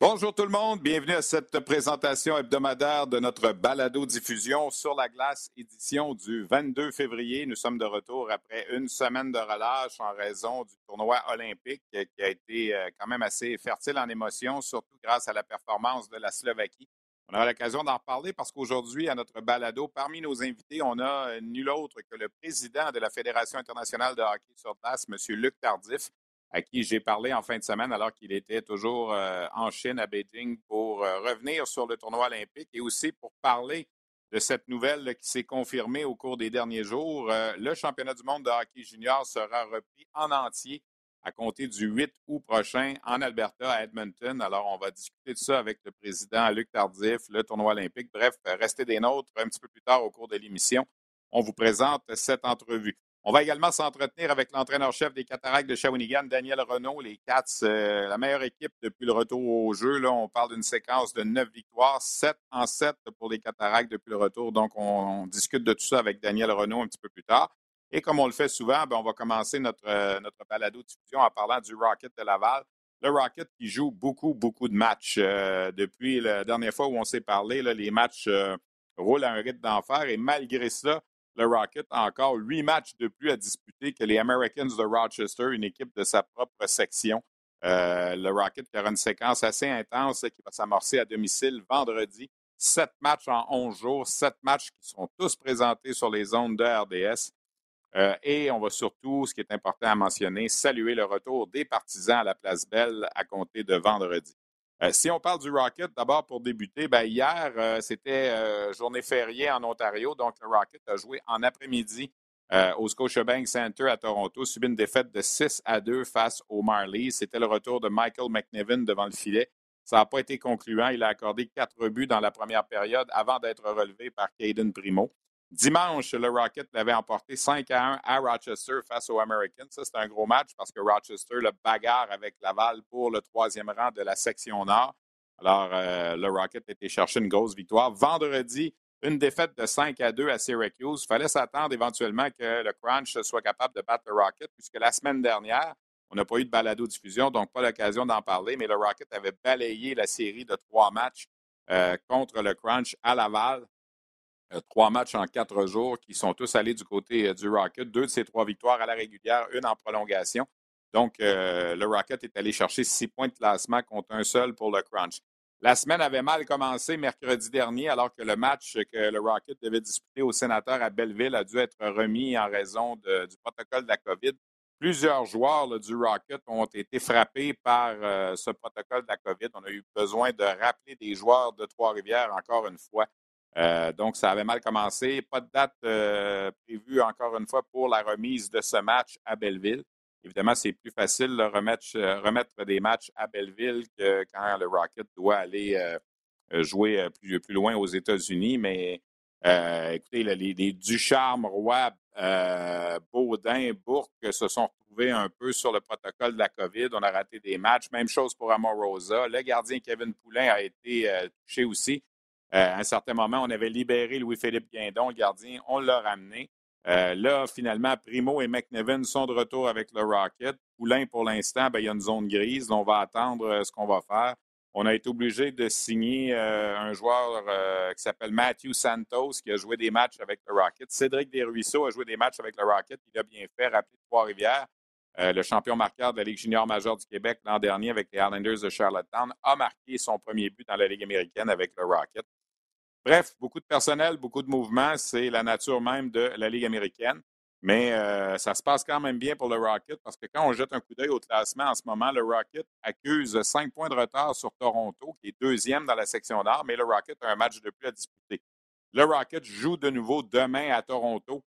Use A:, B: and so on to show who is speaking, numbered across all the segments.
A: Bonjour tout le monde, bienvenue à cette présentation hebdomadaire de notre balado-diffusion sur la glace, édition du 22 février. Nous sommes de retour après une semaine de relâche en raison du tournoi olympique qui a été euh, quand même assez fertile en émotions, surtout grâce à la performance de la Slovaquie. On aura l'occasion d'en parler parce qu'aujourd'hui, à notre balado, parmi nos invités, on a euh, nul autre que le président de la Fédération internationale de hockey sur place, M. Luc Tardif à qui j'ai parlé en fin de semaine alors qu'il était toujours euh, en Chine, à Beijing, pour euh, revenir sur le tournoi olympique et aussi pour parler de cette nouvelle qui s'est confirmée au cours des derniers jours. Euh, le championnat du monde de hockey junior sera repris en entier à compter du 8 août prochain en Alberta, à Edmonton. Alors, on va discuter de ça avec le président Luc Tardif, le tournoi olympique. Bref, restez des nôtres un petit peu plus tard au cours de l'émission. On vous présente cette entrevue. On va également s'entretenir avec l'entraîneur-chef des Cataractes de Shawinigan, Daniel Renault, les Cats, euh, la meilleure équipe depuis le retour au jeu. Là, on parle d'une séquence de neuf victoires, sept en sept pour les Cataractes depuis le retour. Donc, on, discute de tout ça avec Daniel Renault un petit peu plus tard. Et comme on le fait souvent, ben, on va commencer notre, euh, notre balado diffusion en parlant du Rocket de Laval. Le Rocket qui joue beaucoup, beaucoup de matchs. Euh, depuis la dernière fois où on s'est parlé, les matchs roulent à un rythme d'enfer et malgré ça, le Rocket a encore huit matchs de plus à disputer que les Americans de Rochester, une équipe de sa propre section. Euh, le Rocket qui aura une séquence assez intense qui va s'amorcer à domicile vendredi. Sept matchs en onze jours, sept matchs qui seront tous présentés sur les zones de RDS. Euh, et on va surtout, ce qui est important à mentionner, saluer le retour des partisans à la place Belle à compter de vendredi. Euh, si on parle du Rocket, d'abord pour débuter, ben, hier, euh, c'était euh, journée fériée en Ontario, donc le Rocket a joué en après-midi au Scotiabank Center à Toronto, subi une défaite de 6 à 2 face aux Marlies. C'était le retour de Michael McNevin devant le filet. Ça n'a pas été concluant. Il a accordé quatre buts dans la première période avant d'être relevé par Caden Primo. Dimanche, le Rocket l'avait emporté 5 à 1 à Rochester face aux Americans. Ça, c'est un gros match parce que Rochester le bagarre avec Laval pour le troisième rang de la section Nord. Alors, euh, le Rocket a été chercher une grosse victoire. Vendredi, une défaite de 5 à 2 à Syracuse. Il fallait s'attendre éventuellement que le Crunch soit capable de battre le Rocket, puisque la semaine dernière, on n'a pas eu de balado-diffusion, donc pas l'occasion d'en parler, mais le Rocket avait balayé la série de trois matchs euh, contre le Crunch à Laval. Euh, trois matchs en quatre jours qui sont tous allés du côté euh, du Rocket. Deux de ces trois victoires à la régulière, une en prolongation. Donc, euh, le Rocket est allé chercher six points de classement contre un seul pour le Crunch. La semaine avait mal commencé mercredi dernier, alors que le match que le Rocket devait disputer au sénateur à Belleville a dû être remis en raison du protocole de la COVID. Plusieurs joueurs du Rocket ont été frappés par ce protocole de la COVID. On a eu besoin de rappeler des joueurs de Trois-Rivières encore une fois euh, donc, ça avait mal commencé. Pas de date euh, prévue, encore une fois, pour la remise de ce match à Belleville. Évidemment, c'est plus facile de remettre, euh, des matchs à Belleville que quand le Rocket doit aller jouer plus, plus, loin aux États-Unis. Mais écoutez, les, les, Ducharme, Roy, Baudin, Bourque se sont retrouvés un peu sur le protocole de la COVID. On a raté des matchs. Même chose pour Amorosa. Le gardien Kevin Poulain a été touché aussi. Euh, à un certain moment, on avait libéré Louis-Philippe Guindon, le gardien, on l'a ramené. Euh, là, finalement, Primo et McNevin sont de retour avec le Rocket. Poulain, pour l'instant, ben, il y a une zone grise. On va attendre euh, ce qu'on va faire. On a été obligé de signer un joueur qui s'appelle Matthew Santos, qui a joué des matchs avec le Rocket. Cédric Desruisseaux a joué des matchs avec le Rocket. Il a bien fait, rappeler Trois-Rivières. le champion marqueur de la Ligue junior majeure du Québec l'an dernier avec les Islanders de Charlottetown, a marqué son premier but dans la Ligue américaine avec le Rocket. Bref, beaucoup de personnel, beaucoup de mouvements, c'est la nature même de la Ligue américaine. Mais euh, ça se passe quand même bien pour le Rocket parce que quand on jette un coup d'œil au classement en ce moment, le Rocket accuse cinq points de retard sur Toronto, qui est deuxième dans la section nord, mais le Rocket a un match de plus à disputer. Le Rocket joue de nouveau demain à Toronto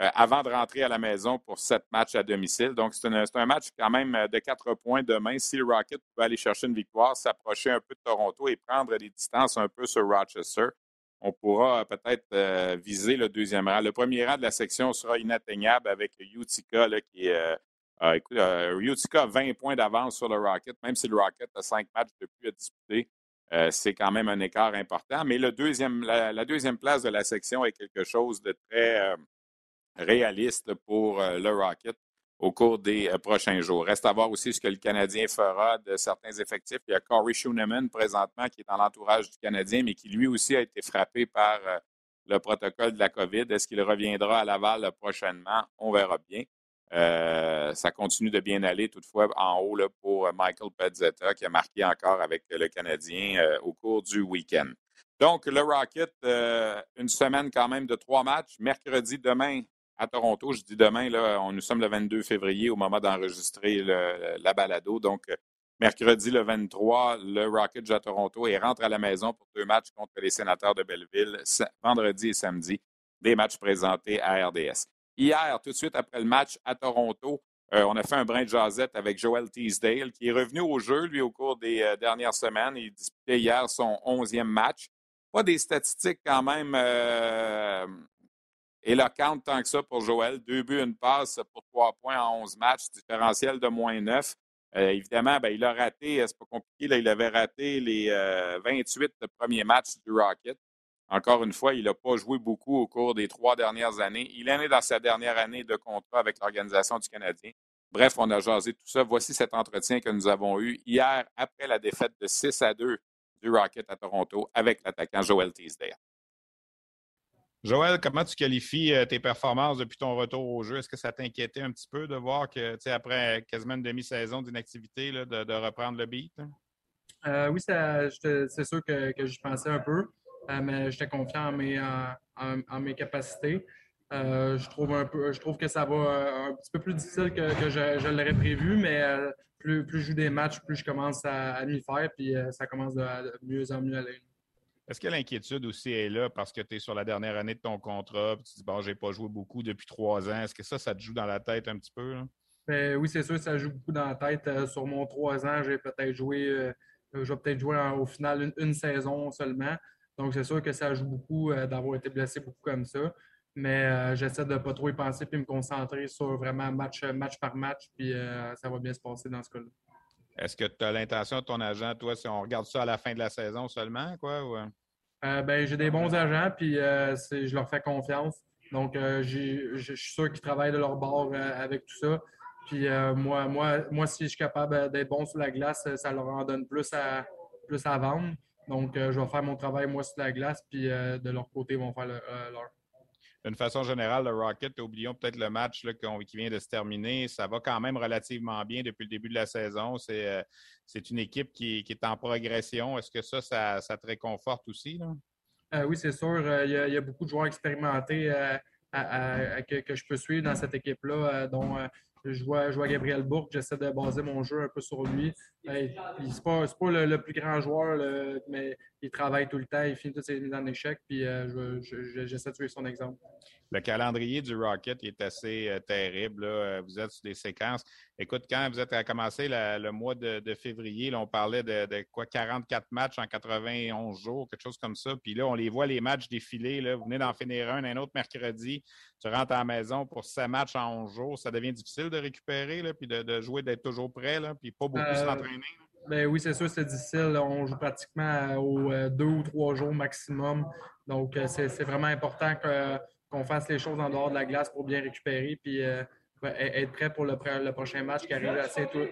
A: euh, avant de rentrer à la maison pour sept matchs à domicile. Donc, c'est un, match quand même euh, de quatre points demain. Si le Rocket pouvait aller chercher une victoire, s'approcher un peu de Toronto et prendre des distances un peu sur Rochester, on pourra peut-être euh, viser le deuxième rang. Le premier rang de la section sera inatteignable avec Utica qui est. écoute, Utica a 20 points d'avance sur le Rocket, même si le Rocket a cinq matchs de plus à disputer. c'est quand même un écart important. Mais la, deuxième place de la section est quelque chose de très réaliste pour le Rocket au cours des prochains jours. Reste à voir aussi ce que le Canadien fera de certains effectifs. Il y a Corey Schooneman présentement qui est dans l'entourage du Canadien, mais qui lui aussi a été frappé par le protocole de la COVID. Est-ce qu'il reviendra à Laval prochainement? On verra bien. ça continue de bien aller, toutefois, en haut pour Michael Pezzetta, qui a marqué encore avec le Canadien au cours du week-end. Donc, le Rocket, une semaine quand même de trois matchs. Mercredi, demain, à Toronto. Je dis demain, on, nous sommes le 22 février au moment d'enregistrer la balado. Donc, mercredi le 23, le Rocket à Toronto et rentre à la maison pour deux matchs contre les sénateurs de Belleville, vendredi et samedi, des matchs présentés à RDS. Hier, tout de suite après le match à Toronto, euh, on a fait un brin de jasette avec Joel Teasdale, qui est revenu au jeu, lui, au cours des euh, dernières semaines. Il disputait hier son onzième match. Pas des statistiques quand même euh, éloquente tant que ça pour Joël. Deux buts, une passe pour trois points en onze matchs, différentiel de moins neuf. Euh, évidemment, ben, il a raté, euh, c'est pas compliqué, là, il avait raté les 28 euh, premiers matchs du Rocket. Encore une fois, il n'a pas joué beaucoup au cours des trois dernières années. Il est né dans sa dernière année de contrat avec l'Organisation du Canadien. Bref, on a jasé tout ça. Voici cet entretien que nous avons eu hier après la défaite de 6 à 2 du Rocket à Toronto avec l'attaquant Joel Teasdale.
B: Joël, comment tu qualifies euh, tes performances depuis ton retour au jeu? Est-ce que ça t'inquiétait un petit peu de voir que, après quasiment une demi-saison d'inactivité, de, reprendre le beat?
C: Euh, oui, c'est sûr que, j'y pensais un peu, euh, mais j'étais confiant en mes, capacités. je, trouve que ça va un petit peu plus difficile que, je, l'aurais prévu, mais plus, je joue des matchs, plus je commence à, m'y faire, puis ça commence de, mieux en mieux aller.
B: Est-ce que l'inquiétude aussi est là parce que tu es sur la dernière année de ton contrat, puis tu dis, bon, j'ai pas joué beaucoup depuis trois ans? Est-ce que ça, ça te joue dans la tête un petit peu?
C: Ben oui, c'est sûr, ça joue beaucoup dans la tête. Euh, sur mon trois ans, j'ai peut-être joué, euh, peut-être jouer au final une, saison seulement. Donc, c'est sûr que ça joue beaucoup euh, d'avoir été blessé beaucoup comme ça. Mais j'essaie de ne pas trop y penser puis me concentrer sur vraiment match, match par match, puis ça va bien se passer dans ce cas-là.
B: Est-ce que tu as l'intention de ton agent, toi, si on regarde ça à la fin de la saison seulement, quoi? Ou... Euh?
C: Euh, ben, j'ai des bons agents, puis euh, je leur fais confiance. Donc, je suis sûr qu'ils travaillent de leur bord avec tout ça. Puis moi, moi, moi, si je suis capable d'être bon sur la glace, ça leur en donne plus à, plus à vendre. Donc, je vais faire mon travail, moi, sur la glace, puis de leur côté, ils vont faire leur
B: d'une façon générale, le Rocket, oublions peut-être le match là, qui vient de se terminer, ça va quand même relativement bien depuis le début de la saison. C'est, euh, une équipe qui, est en progression. Est-ce que ça, ça, te réconforte aussi?
C: Euh, oui, c'est sûr. Euh, il y, a, beaucoup de joueurs expérimentés que, je peux suivre dans cette équipe-là, dont je vois, je vois Gabriel Bourque, j'essaie de baser mon jeu un peu sur lui. Ce c'est pas, pas le, plus grand joueur, mais il travaille tout le temps, il finit toutes ses mises en échec, puis j'essaie de suivre son exemple.
B: Le calendrier du Rocket est assez euh, terrible. Euh, vous êtes sur des séquences. Écoute, quand vous êtes à commencer le mois de, février, on parlait de, quoi 44 matchs en 91 jours, quelque chose comme ça. Puis là, on les voit les matchs défiler. Là. Vous venez d'en finir un, un autre mercredi. Tu rentres à la maison pour 7 matchs en 11 jours. Ça devient difficile de récupérer, là, puis de, jouer, d'être toujours prêt, là, puis pas beaucoup euh, s'entraîner.
C: Ben oui, c'est sûr, c'est difficile. On joue pratiquement aux deux ou trois jours maximum. Donc, c'est vraiment important qu'on fasse les choses en dehors de la glace pour bien récupérer puis euh, être prêt pour le, prochain match qui arrive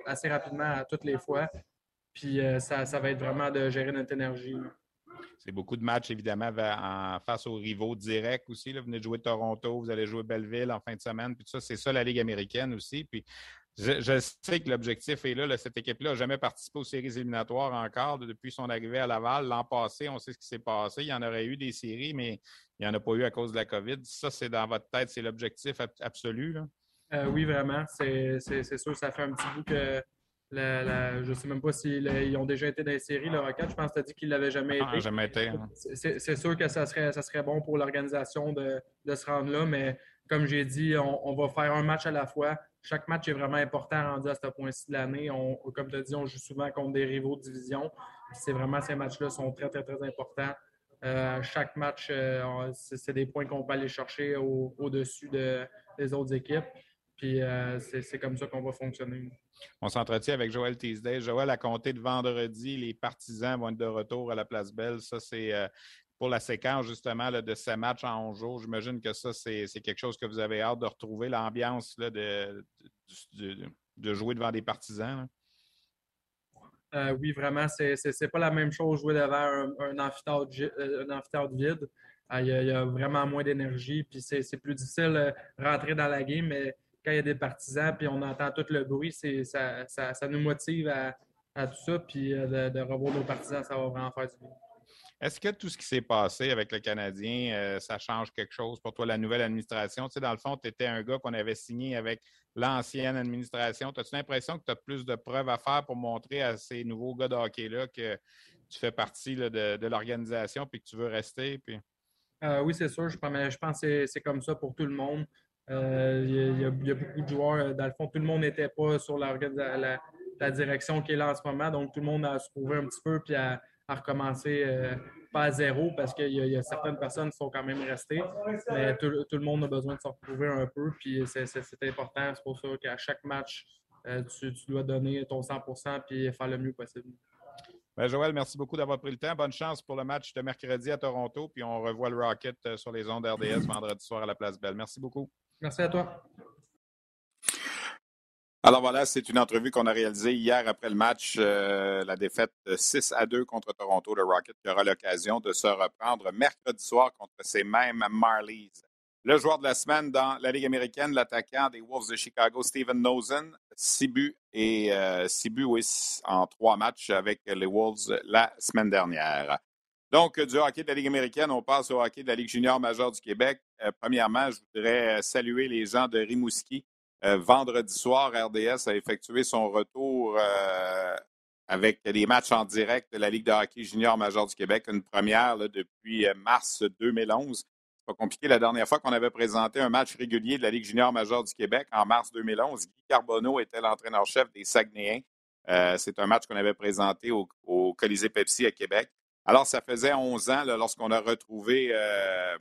C: assez, rapidement à toutes les fois. Puis euh, ça, va être vraiment de gérer notre énergie.
B: C'est beaucoup de matchs, évidemment, en face aux rivaux directs aussi. Vous venez de jouer Toronto, vous allez jouer Belleville en fin de semaine. Puis ça, c'est ça la Ligue américaine aussi. Puis Je, sais que l'objectif est là. cette équipe-là n'a jamais participé aux séries éliminatoires encore depuis son arrivée à Laval. L'an passé, on sait ce qui s'est passé. Il y en aurait eu des séries, mais il n'y en a pas eu à cause de la COVID. Ça, c'est dans votre tête, c'est l'objectif absolu.
C: Euh, oui, vraiment. C'est sûr, ça fait un petit bout que je ne sais même pas s'ils ont déjà été dans les séries, le Rocket. Je pense que tu as dit qu'ils ne l'avaient jamais
B: ah,
C: été.
B: jamais été. Hein.
C: C'est sûr que ça serait, ça serait bon pour l'organisation de, se rendre là, mais comme j'ai dit, on, va faire un match à la fois. Chaque match est vraiment important rendu à ce point-ci de l'année. Comme tu as dit, on joue souvent contre des rivaux de division. C'est vraiment ces matchs-là sont très, très, très importants. Euh, chaque match, euh, c'est des points qu'on peut aller chercher au-dessus des autres équipes. Puis euh, c'est comme ça qu'on va fonctionner.
B: On s'entretient avec Joël Teasdale. Joël a compté de vendredi. Les partisans vont être de retour à la Place Belle. Ça, c'est pour la séquence justement de ces matchs en 11 jours. J'imagine que ça, c'est quelque chose que vous avez hâte de retrouver, l'ambiance de, de, jouer devant des partisans.
C: Euh, oui, vraiment, c'est pas la même chose jouer devant un, un, amphithéâtre, vide. Il y, a, vraiment moins d'énergie, puis c'est plus difficile de rentrer dans la game, mais quand il y a des partisans, puis on entend tout le bruit, ça, nous motive à, tout ça, puis euh, de, revoir nos partisans, ça va vraiment faire du bien.
B: Est-ce que tout ce qui s'est passé avec le Canadien, euh, ça change quelque chose pour toi, la nouvelle administration? Tu sais, dans le fond, tu étais un gars qu'on avait signé avec l'ancienne administration. As-tu l'impression que tu as plus de preuves à faire pour montrer à ces nouveaux gars de hockey-là que tu fais partie de, l'organisation puis que tu veux rester?
C: Euh, oui, c'est sûr. Je, je pense que c'est comme ça pour tout le monde. Euh, il y, a beaucoup de joueurs. Dans le fond, tout le monde n'était pas sur la, direction qui est là en ce moment. Donc, tout le monde a se prouver un petit peu puis à, recommencer euh, pas à zéro parce qu'il y, a certaines personnes qui sont quand même restées. Mais tout, le monde a besoin de se retrouver un peu. Puis c'est important. C'est pour ça qu'à chaque match, tu, dois donner ton 100% puis faire le mieux possible.
B: Ben, Joël, merci beaucoup d'avoir pris le temps. Bonne chance pour le match de mercredi à Toronto. Puis on revoit le Rocket sur les ondes RDS vendredi soir à la Place Belle. Merci beaucoup.
C: Merci à toi.
A: Alors voilà, c'est une entrevue qu'on a réalisée hier après le match, euh, la défaite de 6 à 2 contre Toronto. Le Rocket qui aura l'occasion de se reprendre mercredi soir contre ces mêmes Marlies. Le joueur de la semaine dans la Ligue américaine, l'attaquant des Wolves de Chicago, Steven Nosen, 6 buts et euh, en trois matchs avec les Wolves la semaine dernière. Donc, du hockey de la Ligue américaine, on passe au hockey de la Ligue junior majeure du Québec. Euh, premièrement, je voudrais saluer les gens de Rimouski. Euh, vendredi soir, RDS a effectué son retour avec des matchs en direct de la Ligue de hockey junior majeure du Québec, une première depuis mars 2011. C'est pas compliqué. La dernière fois qu'on avait présenté un match régulier de la Ligue junior majeure du Québec, en mars 2011, Guy Carbonneau était l'entraîneur-chef des Saguenayens. C'est un match qu'on avait présenté au, Colisée Pepsi à Québec. Alors, ça faisait 11 ans lorsqu'on a retrouvé euh,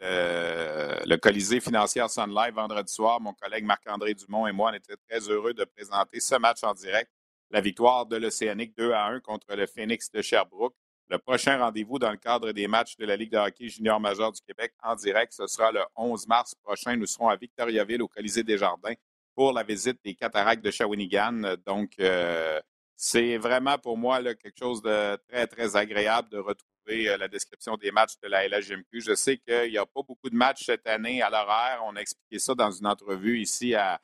A: le, Colisée financier Sun Live vendredi soir. Mon collègue Marc-André Dumont et moi, on était très heureux de présenter ce match en direct. La victoire de l'Océanique 2 à 1 contre le Phoenix de Sherbrooke. Le prochain rendez-vous dans le cadre des matchs de la Ligue de hockey junior majeur du Québec en direct, ce sera le 11 mars prochain. Nous serons à Victoriaville au Colisée des Jardins pour la visite des cataractes de Shawinigan. Donc, euh, c'est vraiment pour moi quelque chose de très, très agréable de retrouver euh, la description des matchs de la LHMQ. Je sais qu'il n'y a pas beaucoup de matchs cette année à l'horaire. On a expliqué ça dans une entrevue ici à,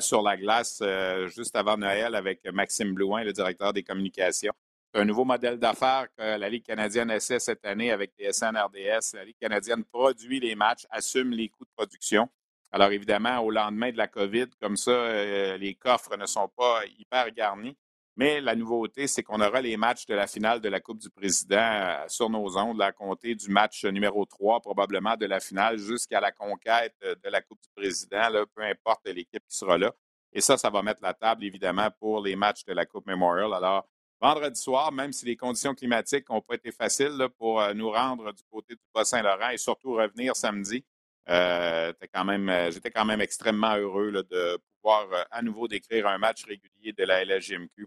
A: Sur la glace euh, juste avant Noël avec Maxime Blouin, le directeur des communications. C'est un nouveau modèle d'affaires que la Ligue canadienne essaie cette année avec les SNRDS. La Ligue canadienne produit les matchs, assume les coûts de production. Alors évidemment, au lendemain de la COVID, comme ça, euh, les coffres ne sont pas hyper garnis. Mais la nouveauté, c'est qu'on aura les matchs de la finale de la Coupe du Président euh, sur nos ondes, à compter du match numéro 3, probablement de la finale, jusqu'à la conquête de la Coupe du Président, peu importe l'équipe qui sera là. Et ça, ça va mettre la table, évidemment, pour les matchs de la Coupe Memorial. Alors, vendredi soir, même si les conditions climatiques n'ont pas été faciles pour euh, nous rendre du côté du Bas-Saint-Laurent et surtout revenir samedi, euh, j'étais quand même extrêmement heureux de pouvoir à nouveau décrire un match régulier de la euh,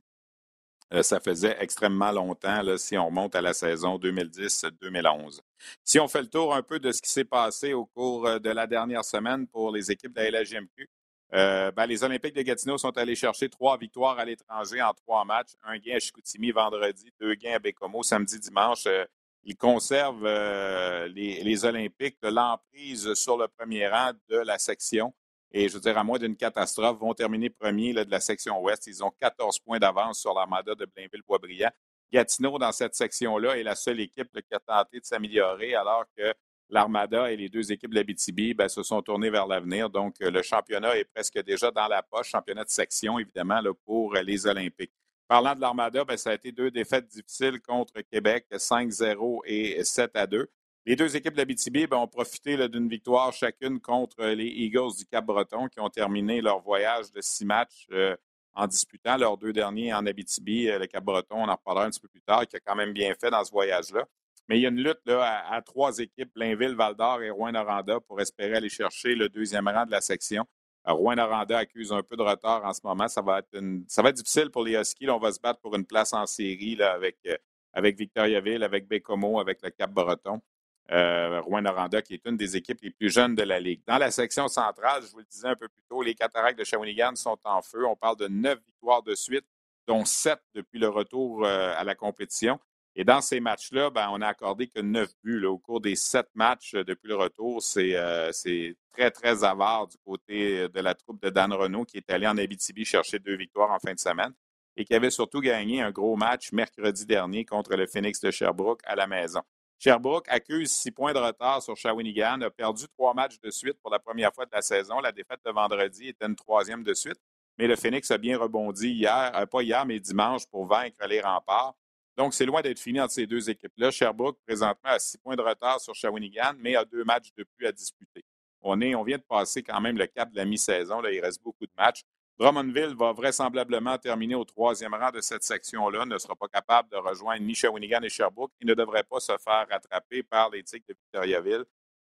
A: ça faisait extrêmement longtemps si on remonte à la saison 2010-2011. Si on fait le tour un peu de ce qui s'est passé au cours euh, de la dernière semaine pour les équipes de la LHGMQ, euh, ben, les Olympiques de Gatineau sont allés chercher trois victoires à l'étranger en trois matchs. Un gain à Chicoutimi vendredi, deux gains à Bécomo samedi, dimanche. ils conservent les, Olympiques l'emprise sur le premier rang de la section et je veux dire, à moins d'une catastrophe, vont terminer premier de la section ouest. Ils ont 14 points d'avance sur l'armada de Blainville-Boisbriand. Gatineau, dans cette section-là, est la seule équipe qui a tenté de s'améliorer, alors que l'Armada et les deux équipes de l'Abitibi ben, se sont tournées vers l'avenir. Donc, le championnat est presque déjà dans la poche, championnat de section, évidemment, pour les Olympiques. Parlant de l'Armada, ben, ça a été deux défaites difficiles contre Québec, 5-0 et 7-2. Les deux équipes de l'Abitibi ben, ont profité d'une victoire chacune contre les Eagles du Cap-Breton qui ont terminé leur voyage de six matchs euh, en disputant leurs deux derniers en Abitibi. Euh, le Cap-Breton, on en reparlera un petit peu plus tard, qui a quand même bien fait dans ce voyage-là. Mais il y a une lutte à, trois équipes, Blainville, Val-d'Or et Rouen-Noranda, pour espérer aller chercher le deuxième rang de la section. Euh, Rouen-Noranda accuse un peu de retard en ce moment. Ça va être, difficile pour les Huskies. on va se battre pour une place en série avec, avec Victoriaville, avec Bécomo, avec le Cap-Breton. Euh, Rouen-Noranda, qui est une des équipes les plus jeunes de la Ligue. Dans la section centrale, je vous le disais un peu plus tôt, les Cataractes de Shawinigan sont en feu. On parle de neuf victoires de suite, dont sept depuis le retour euh, à la compétition. Et dans ces matchs-là, ben, on n'a accordé que neuf buts au cours des sept matchs euh, depuis le retour. C'est très, très avare du côté de la troupe de Dan Renault qui est allé en Abitibi chercher deux victoires en fin de semaine et qui avait surtout gagné un gros match mercredi dernier contre le Phoenix de Sherbrooke à la maison. Sherbrooke accuse six points de retard sur Shawinigan, a perdu trois matchs de suite pour la première fois de la saison. La défaite de vendredi était une troisième de suite, mais le Phoenix a bien rebondi hier, euh, pas hier, mais dimanche pour vaincre les remparts. Donc, c'est loin d'être fini entre ces deux équipes-là. Sherbrooke, présentement, a six points de retard sur Shawinigan, mais a deux matchs de plus à disputer. On, est, on vient de passer quand même le cap de la mi-saison. il reste beaucoup de matchs. Drummondville va vraisemblablement terminer au troisième rang de cette section-là, ne sera pas capable de rejoindre ni Shawinigan et Sherbrooke Il ne devrait pas se faire rattraper par les Tigres de Victoriaville.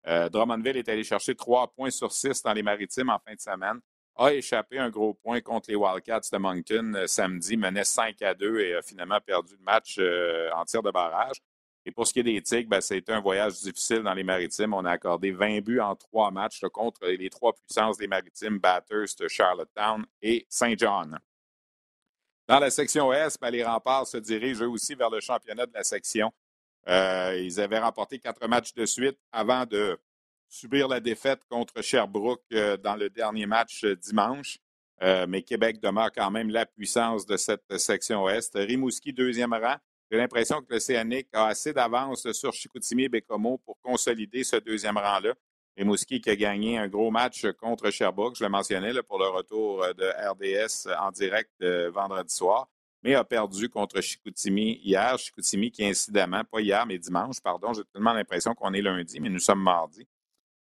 A: Euh, Drummondville est allé chercher trois points sur six dans les maritimes en fin de semaine, a échappé un gros point contre les Wildcats de Moncton euh, samedi, menait 5 à 2 et a finalement perdu le match euh, en tir de barrage. Et pour ce qui est des Tigres, ben, ça a été un voyage difficile dans les maritimes. On a accordé 20 buts en trois matchs contre les trois puissances des maritimes, Bathurst, Charlottetown et Saint John. Dans la section Est, ben, les remparts se dirigent eux aussi vers le championnat de la section. Euh, ils avaient remporté quatre matchs de suite avant de subir la défaite contre Sherbrooke euh, dans le dernier match euh, dimanche. mais Québec demeure quand même la puissance de cette section Est. Rimouski, deuxième rang, j'ai l'impression que l'Océanique a assez d'avance sur Chicoutimi et Bécomo pour consolider ce deuxième rang-là. Rimouski qui a gagné un gros match contre Sherbrooke, je le mentionnais, pour le retour de RDS en direct vendredi soir, mais a perdu contre Chicoutimi hier. Chicoutimi qui, incidemment, pas hier, mais dimanche, pardon, j'ai tellement l'impression qu'on est lundi, mais nous sommes mardi.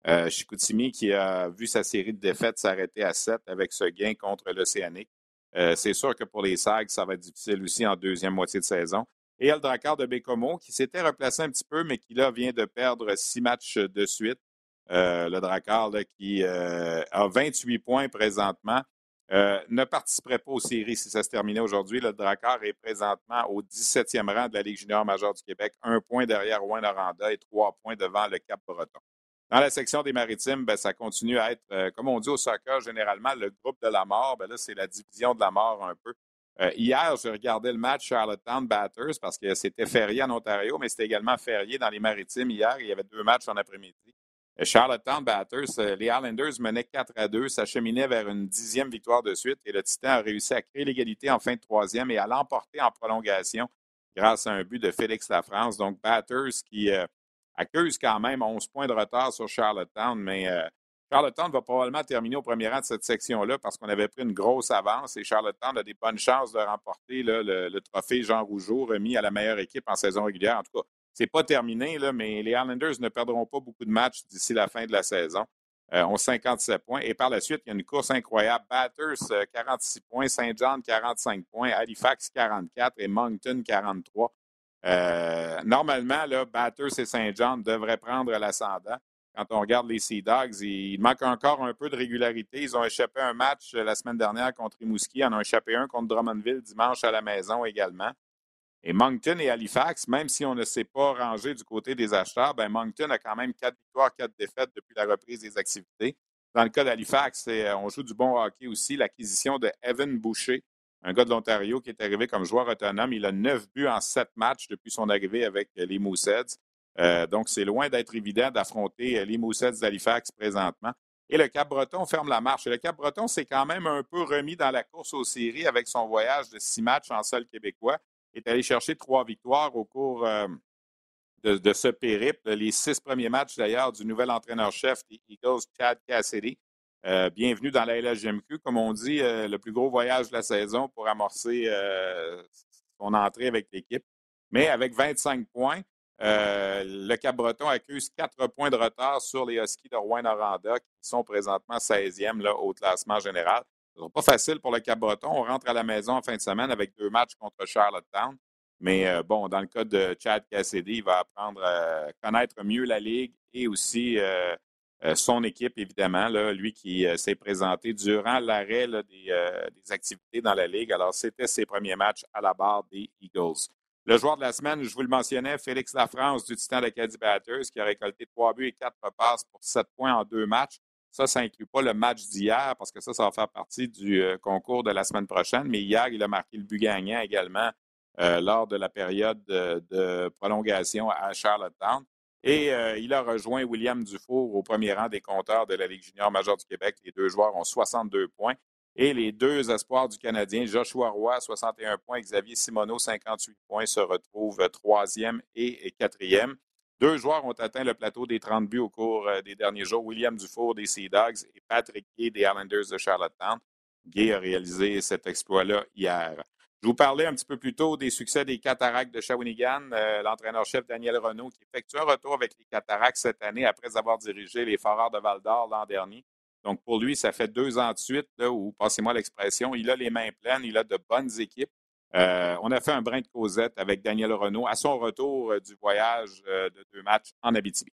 A: Euh, Chicoutimi qui a vu sa série de défaites s'arrêter à 7 avec ce gain contre l'Océanique. Euh, c'est sûr que pour les SAG, ça va être difficile aussi en deuxième moitié de saison et le Drakkar de Bécomo, qui s'était replacé un petit peu, mais qui là vient de perdre six matchs de suite. Euh, le Drakkar qui euh, a 28 points présentement. Euh, ne participerait pas aux séries si ça se terminait aujourd'hui. Le Drakkar est présentement au 17e rang de la Ligue junior majeure du Québec, un point derrière Rouen-Noranda et trois points devant le Cap-Breton. Dans la section des maritimes, ben, ça continue à être, comme on dit au soccer, généralement, le groupe de la mort. Ben, là, c'est la division de la mort un peu. Euh, hier, je regardais le match Charlottetown Batters parce que c'était férié en Ontario, mais c'était également férié dans les maritimes hier. Il y avait deux matchs en après-midi. Euh, Charlottetown Batters, euh, les Islanders menaient 4 à 2, s'acheminaient vers une dixième victoire de suite et le Titan a réussi à créer l'égalité en fin de troisième et à l'emporter en prolongation grâce à un but de Félix Lafrance. Donc, Batters qui accuse quand même 11 points de retard sur Charlottetown, mais Charlottetown va probablement terminer au premier rang de cette section-là parce qu'on avait pris une grosse avance et Charlottetown a des bonnes chances de remporter le, trophée Jean Rougeau remis à la meilleure équipe en saison régulière. En tout cas, c'est pas terminé, mais les Islanders ne perdront pas beaucoup de matchs d'ici la fin de la saison. Euh, ont 57 points. Et par la suite, il y a une course incroyable. Batters, 46 euh, points. Saint John, 45 points. Halifax, 44 et Moncton, 43. Euh, normalement, Batters et Saint John devraient prendre l'ascendant quand on regarde les Sea Dogs, il manque encore un peu de régularité. Ils ont échappé un match euh, la semaine dernière contre Rimouski. En ont échappé un contre Drummondville dimanche à la maison également. Et Moncton et Halifax, même si on ne s'est pas rangé du côté des acheteurs, ben Moncton a quand même quatre victoires, quatre défaites depuis la reprise des activités. Dans le cas d'Halifax, euh, on joue du bon hockey aussi. L'acquisition de Evan Boucher, un gars de l'Ontario qui est arrivé comme joueur autonome. Il a neuf buts en sept matchs depuis son arrivée avec les Mooseheads. Euh, donc, c'est loin d'être évident d'affronter euh, les Moussets d'Halifax présentement. Et le Cap-Breton ferme la marche. Et le Cap-Breton s'est quand même un peu remis dans la course aux séries avec son voyage de six matchs en sol québécois. Il est allé chercher trois victoires au cours euh, de, ce périple. Les six premiers matchs, d'ailleurs, du nouvel entraîneur-chef des Eagles, Chad Cassidy. Bienvenue dans la LHGMQ, comme on dit, le plus gros voyage de la saison pour amorcer son entrée avec l'équipe. Mais avec 25 points, euh, le Cap-Breton accuse quatre points de retard sur les Huskies de Rouen-Noranda, qui sont présentement 16e là, au classement général. Ce pas facile pour le Cap-Breton. On rentre à la maison en fin de semaine avec deux matchs contre Charlottetown. Mais euh, bon, dans le cas de Chad Cassidy, il va apprendre à connaître mieux la Ligue et aussi euh, son équipe, évidemment, lui qui s'est présenté durant l'arrêt des, activités dans la Ligue. Alors, c'était ses premiers matchs à la barre des Eagles. Le joueur de la semaine, je vous le mentionnais, Félix Lafrance du Titan d'Acadie Batters, qui a récolté trois buts et quatre passes pour sept points en deux matchs. Ça, ça n'inclut pas le match d'hier, parce que ça, ça va faire partie du euh, concours de la semaine prochaine. Mais hier, il a marqué le but gagnant également euh, lors de la période de, prolongation à Charlottetown. Et euh, il a rejoint William Dufour au premier rang des compteurs de la Ligue junior majeure du Québec. Les deux joueurs ont 62 points. Et les deux espoirs du Canadien, Joshua Roy, 61 points, Xavier Simoneau, 58 points, se retrouvent troisième et quatrième. Deux joueurs ont atteint le plateau des 30 buts au cours euh, des derniers jours, William Dufour des Sea Dogs et Patrick Gay des Islanders de Charlottetown. Gay a réalisé cet exploit-là hier. Je vous parlais un petit peu plus tôt des succès des Cataractes de Shawinigan. Euh, l'entraîneur-chef Daniel Renault qui effectue un retour avec les Cataractes cette année après avoir dirigé les Foreurs de Val-d'Or l'an dernier. Donc, pour lui, ça fait deux ans de suite, là, où, passez-moi l'expression, il a les mains pleines, il a de bonnes équipes. Euh, on a fait un brin de causette avec Daniel Renault à son retour euh, du voyage euh, de deux matchs en Abitibi.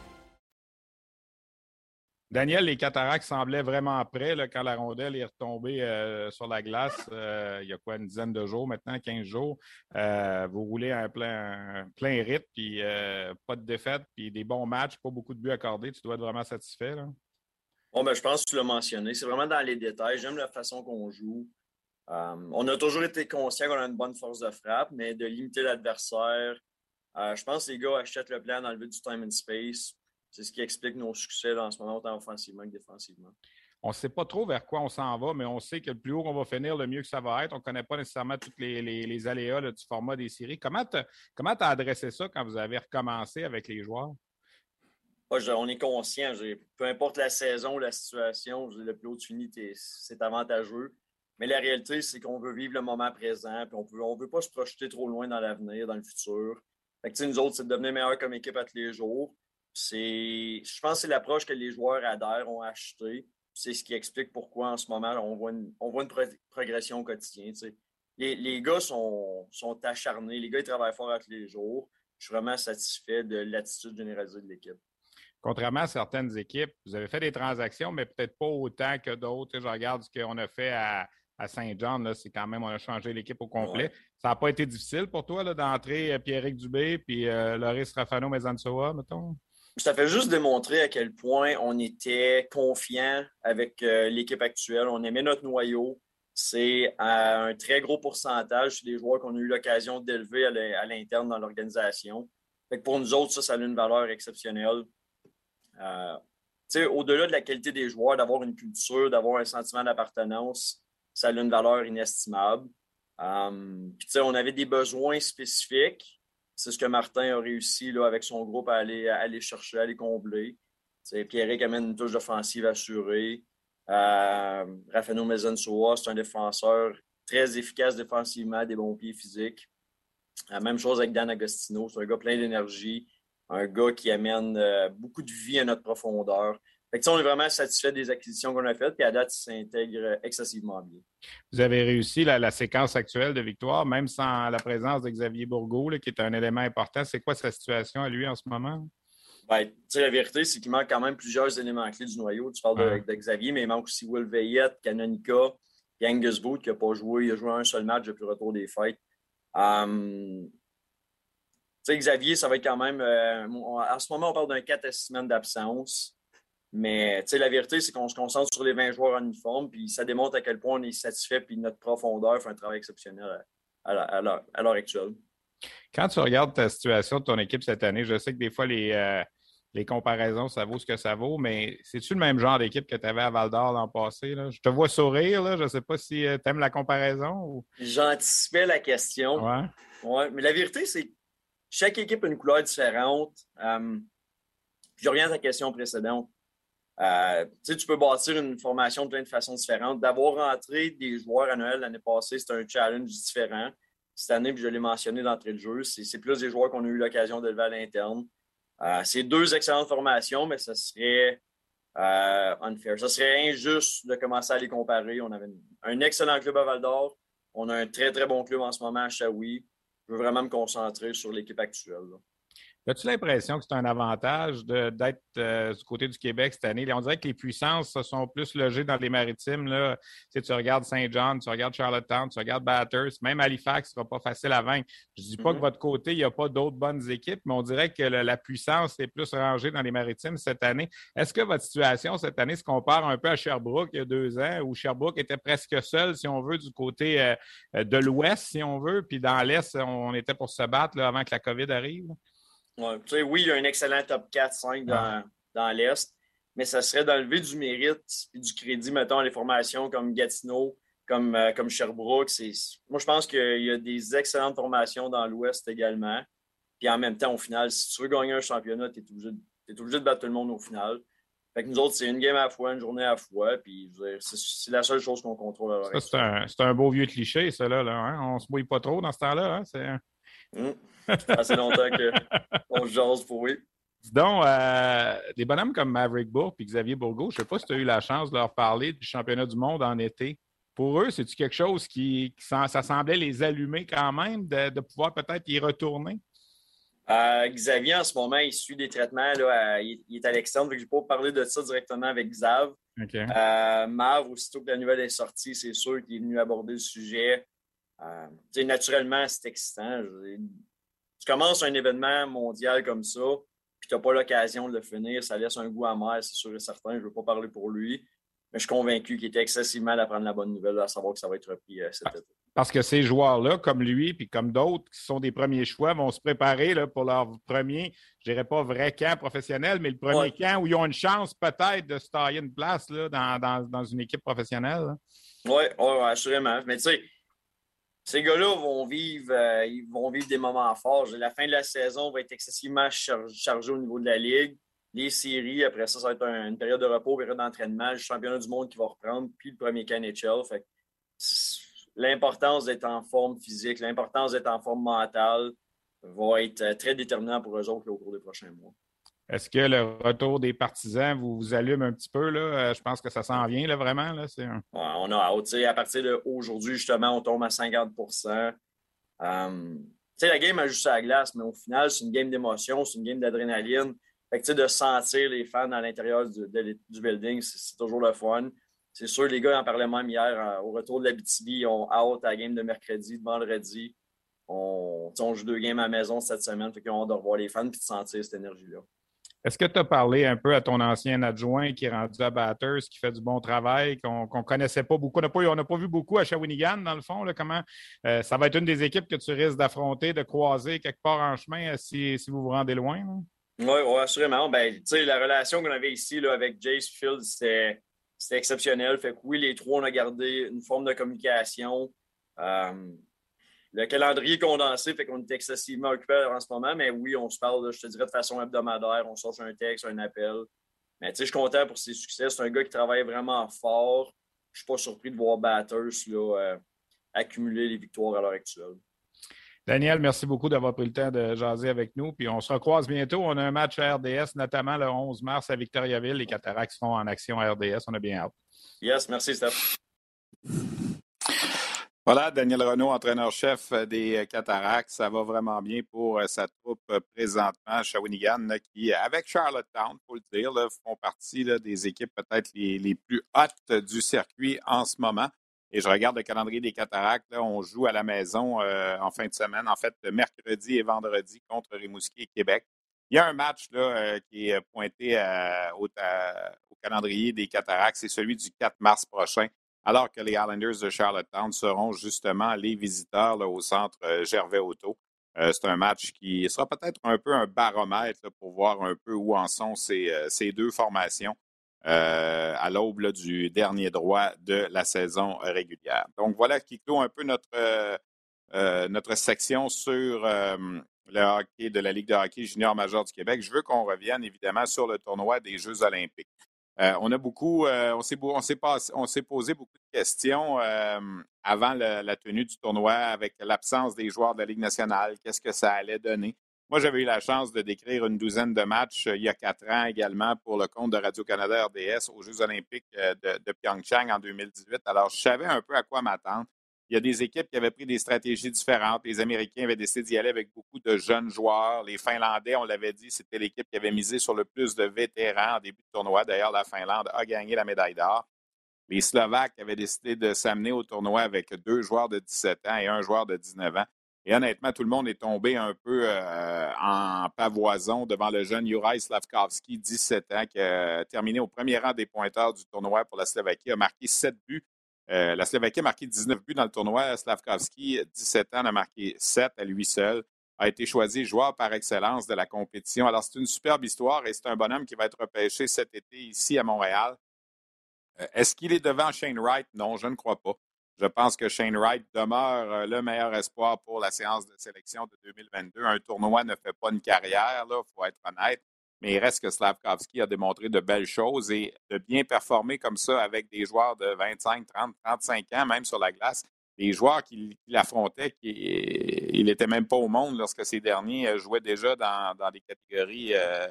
B: Daniel, les cataractes semblaient vraiment prêts quand la rondelle est retombée euh, sur la glace euh, il y a quoi, une dizaine de jours maintenant, 15 jours. Euh, vous roulez un plein, plein rythme, puis pas de défaite, puis des bons matchs, pas beaucoup de buts accordés. Tu dois être vraiment satisfait. Là.
D: Bon, ben, je pense que tu l'as mentionné. C'est vraiment dans les détails. J'aime la façon qu'on joue. on a toujours été conscient qu'on a une bonne force de frappe, mais de limiter l'adversaire. je pense que les gars achètent le plan d'enlever du time and space c'est ce qui explique nos succès en ce moment, autant offensivement que défensivement.
B: On ne sait pas trop vers quoi on s'en va, mais on sait que le plus haut on va finir, le mieux que ça va être. On ne connaît pas nécessairement tous les, aléas du format des séries. Comment tu as adressé ça quand vous avez recommencé avec les joueurs?
D: on est conscient. Peu importe la saison, la situation, le plus haut tu finis, c'est avantageux. Mais la réalité, c'est qu'on veut vivre le moment présent, puis on ne veut pas se projeter trop loin dans l'avenir, dans le futur. Fait nous autres, c'est de devenir meilleur comme équipe à tous les jours. Je pense que c'est l'approche que les joueurs adhèrent, ont acheté. C'est ce qui explique pourquoi en ce moment, on voit une, on voit une progression au quotidien. Les, les, gars sont, sont, acharnés, les gars ils travaillent fort tous les jours. Je suis vraiment satisfait de l'attitude généralisée de l'équipe.
B: Contrairement à certaines équipes, vous avez fait des transactions, mais peut-être pas autant que d'autres. Je regarde ce qu'on a fait à, à Saint-Jean, c'est quand même, on a changé l'équipe au complet. Ça n'a pas été difficile pour toi d'entrer euh, Pierrick Dubé puis euh, Loris Rafano Mezansoa, mettons?
D: Ça fait juste démontrer à quel point on était confiant avec euh, l'équipe actuelle. On aimait notre noyau. C'est un très gros pourcentage des joueurs qu'on a eu l'occasion d'élever à l'interne dans l'organisation. Pour nous autres, ça, ça a une valeur exceptionnelle. Euh, au-delà de la qualité des joueurs, d'avoir une culture, d'avoir un sentiment d'appartenance, ça a une valeur inestimable. Euh, on avait des besoins spécifiques c'est ce que Martin a réussi avec son groupe à aller, aller chercher, à aller combler. Pierrick amène une touche offensive assurée. Euh, Rafano c'est un défenseur très efficace défensivement, des bons pieds physiques. La même chose avec Dan Agostino, c'est un gars plein d'énergie, un gars qui amène euh, beaucoup de vie à notre profondeur on est vraiment satisfait des acquisitions qu'on a faites, puis à date, il s'intègre excessivement bien.
B: Vous avez réussi la, séquence actuelle de victoire, même sans la présence de Xavier Bourgault, qui est un élément important. C'est quoi sa situation à lui en ce moment?
D: Ben, la vérité, c'est qu'il manque quand même plusieurs éléments clés du noyau. Tu parles de, Xavier, mais il manque aussi Will Veillette, Canonica, Angus Booth qui n'a pas joué. Il a joué un seul match depuis le retour des fêtes. Um, Xavier, ça va être quand même. Euh, en ce moment, on parle d'un 4 à 6 semaines d'absence. Mais la vérité, c'est qu'on se concentre sur les 20 joueurs en uniforme, puis ça démontre à quel point on est satisfait, puis notre profondeur fait un travail exceptionnel à, l'heure actuelle.
A: Quand tu regardes ta situation de ton équipe cette année, je sais que des fois, les, euh, les comparaisons, ça vaut ce que ça vaut, mais c'est-tu le même genre d'équipe que tu avais à Val d'Or l'an passé? Là? Je te vois sourire, là. je ne sais pas si euh, tu aimes la comparaison. Ou...
D: J'anticipais la question.
A: Ouais.
D: ouais. Mais la vérité, c'est que chaque équipe a une couleur différente. Euh, je reviens à ta question précédente. Euh, tu peux bâtir une formation de plein de façons différentes. D'avoir rentré des joueurs à Noël l'année passée, c'est un challenge différent. Cette année, je l'ai mentionné d'entrée de jeu, c'est plus des joueurs qu'on a eu l'occasion d'élever à l'interne. Euh, c'est deux excellentes formations, mais ce serait euh, unfair. Ce serait injuste de commencer à les comparer. On avait un excellent club à Val d'Or. On a un très, très bon club en ce moment à Shawi. Je veux vraiment me concentrer sur l'équipe actuelle.
A: As-tu l'impression que c'est un avantage d'être euh, du côté du Québec cette année? On dirait que les puissances se sont plus logées dans les maritimes. Là. Tu, tu regardes Saint-John, tu regardes Charlottetown, tu regardes Batters, même Halifax, ce ne sera pas facile à vaincre. Je ne dis pas que mm-hmm. votre côté, il n'y a pas d'autres bonnes équipes, mais on dirait que la puissance est plus rangée dans les maritimes cette année. Est-ce que votre situation cette année se compare un peu à Sherbrooke il y a deux ans, où Sherbrooke était presque seul, si on veut, du côté euh, de l'Ouest, si on veut, puis dans l'Est, on était pour se battre avant que la COVID arrive?
D: Oui, il y a un excellent top 4-5 dans, l'Est, mais ça serait d'enlever du mérite et du crédit, mettons, à les formations comme Gatineau, comme, euh, comme Sherbrooke. Moi, je pense qu'il y a des excellentes formations dans l'Ouest également. Puis en même temps, au final, si tu veux gagner un championnat, tu es, obligé de battre tout le monde au final. Fait que nous autres, c'est une game à la fois, une journée à la fois, puis c'est la seule chose qu'on contrôle.
A: C'est un, un, beau vieux cliché, ça, là. là hein? On se mouille pas trop dans ce temps-là. Hein?
D: Hum. Assez longtemps qu'on jase pour oui.
A: Dis donc, euh, des bonhommes comme Maverick Bourg et Xavier Bourgault, je ne sais pas si tu as eu la chance de leur parler du championnat du monde en été. Pour eux, c'est-tu quelque chose qui, ça semblait les allumer quand même, de, pouvoir peut-être y retourner?
D: Euh, Xavier, en ce moment, il suit des traitements. Là, il, est à l'externe, donc je ne vais pas parler de ça directement avec Xav. Euh, Mav, aussitôt que la nouvelle est sortie, c'est sûr qu'il est venu aborder le sujet. naturellement, c'est excitant tu commences un événement mondial comme ça, puis tu n'as pas l'occasion de le finir, ça laisse un goût amer, c'est sûr et certain. Je ne veux pas parler pour lui, mais je suis convaincu qu'il était excessivement à prendre la bonne nouvelle, à savoir que ça va être repris euh, cet été.
A: Parce que ces joueurs-là, comme lui, puis comme d'autres qui sont des premiers choix, vont se préparer là, pour leur premier, je dirais pas vrai camp professionnel, mais le premier camp où ils ont une chance peut-être de se tailler une place là, dans, une équipe professionnelle.
D: Oui, ouais, assurément. Mais tu sais, ces gars-là vont vivre, euh, ils vont vivre des moments forts. La fin de la saison va être excessivement chargée au niveau de la Ligue. Les séries, après ça, ça va être une période de repos, période d'entraînement, le championnat du monde qui va reprendre, puis le premier KNHL. Fait l'importance d'être en forme physique, l'importance d'être en forme mentale va être euh, très déterminant pour eux autres au cours des prochains mois.
A: Est-ce que le retour des partisans vous, allume un petit peu? Là? Euh, je pense que ça s'en vient là, vraiment. Là.
D: on a hâte. À partir d'aujourd'hui, justement, on tombe à 50 um, La game a juste à la glace, mais au final, c'est une game d'émotion, c'est une game d'adrénaline. de sentir les fans à l'intérieur du, building, c'est toujours le fun. C'est sûr, les gars en parlaient même hier euh, au retour de la BTB, ont hâte à la game de mercredi, de vendredi. On, on joue deux games à la maison cette semaine, fait qu'ils ont hâte de revoir les fans et de sentir cette énergie-là.
A: Est-ce que tu as parlé un peu à ton ancien adjoint qui est rendu à Batters, qui fait du bon travail, qu'on ne connaissait pas beaucoup? On n'a pas, vu beaucoup à Shawinigan, dans le fond. Là, comment euh, ça va être une des équipes que tu risques d'affronter, de croiser quelque part en chemin euh, si, vous vous rendez loin?
D: Oui, ouais, assurément. Ben, la relation qu'on avait ici là, avec Jace Field, c'était exceptionnel. Fait que oui, les trois, on a gardé une forme de communication. Euh, le calendrier condensé fait qu'on est excessivement occupé en ce moment, mais oui, on se parle, je te dirais, de façon hebdomadaire. On sort un texte, un appel. Mais tu sais, je suis content pour ses succès. C'est un gars qui travaille vraiment fort. Je ne suis pas surpris de voir Batters là, euh, accumuler les victoires à l'heure actuelle.
A: Daniel, merci beaucoup d'avoir pris le temps de jaser avec nous. Puis on se recroise bientôt. On a un match à RDS, notamment le 11 mars à Victoriaville. Les Cataractes seront en action à RDS. On a bien hâte.
D: Yes, merci, Steph.
A: Voilà, Daniel Renault, entraîneur-chef des Cataractes. Ça va vraiment bien pour sa troupe présentement, Shawinigan, qui, avec Charlottetown, faut le dire, font partie des équipes peut-être les, plus hautes du circuit en ce moment. Et je regarde le calendrier des Cataractes. on joue à la maison en fin de semaine, en fait, mercredi et vendredi contre Rimouski et Québec. Il y a un match là, qui est pointé au, au, calendrier des Cataractes, c'est celui du 4 mars prochain alors que les Islanders de Charlottetown seront justement les visiteurs au centre euh, Gervais Auto. Euh, c'est un match qui sera peut-être un peu un baromètre pour voir un peu où en sont ces, euh, deux formations à l'aube du dernier droit de la saison régulière. Donc voilà qui clôt un peu notre, notre section sur le hockey de la Ligue de hockey junior majeur du Québec. Je veux qu'on revienne évidemment sur le tournoi des Jeux olympiques. Euh, on a beaucoup, euh, on s'est, posé beaucoup de questions euh, avant la tenue du tournoi avec l'absence des joueurs de la Ligue nationale. Qu'est-ce que ça allait donner? Moi, j'avais eu la chance de décrire une douzaine de matchs il y a quatre ans également pour le compte de Radio-Canada RDS aux Jeux olympiques de, de Pyeongchang en 2018. Alors, je savais un peu à quoi m'attendre. Il y a des équipes qui avaient pris des stratégies différentes. Les Américains avaient décidé d'y aller avec beaucoup de jeunes joueurs. Les Finlandais, on l'avait dit, c'était l'équipe qui avait misé sur le plus de vétérans en début de tournoi. D'ailleurs, la Finlande a gagné la médaille d'or. Les Slovaques avaient décidé de s'amener au tournoi avec deux joueurs de 17 ans et un joueur de 19 ans. Et honnêtement, tout le monde est tombé un peu euh, en pavoison devant le jeune Juraj Slavkovski, 17 ans, qui a terminé au premier rang des pointeurs du tournoi pour la Slovaquie, a marqué sept buts euh, la Slovaquie a marqué 19 buts dans le tournoi. Slavkovski, 17 ans, a marqué 7 à lui seul. A été choisi joueur par excellence de la compétition. Alors, c'est une superbe histoire et c'est un bonhomme qui va être repêché cet été ici à Montréal. Euh, est-ce qu'il est devant Shane Wright? Non, je ne crois pas. Je pense que Shane Wright demeure euh, le meilleur espoir pour la séance de sélection de 2022. Un tournoi ne fait pas une carrière, il faut être honnête mais il reste que Slavkovski a démontré de belles choses et de bien performer comme ça avec des joueurs de 25, 30, 35 ans, même sur la glace. Les joueurs qu'il affrontait, il n'était même pas au monde lorsque ces derniers euh, jouaient déjà dans, des catégories euh,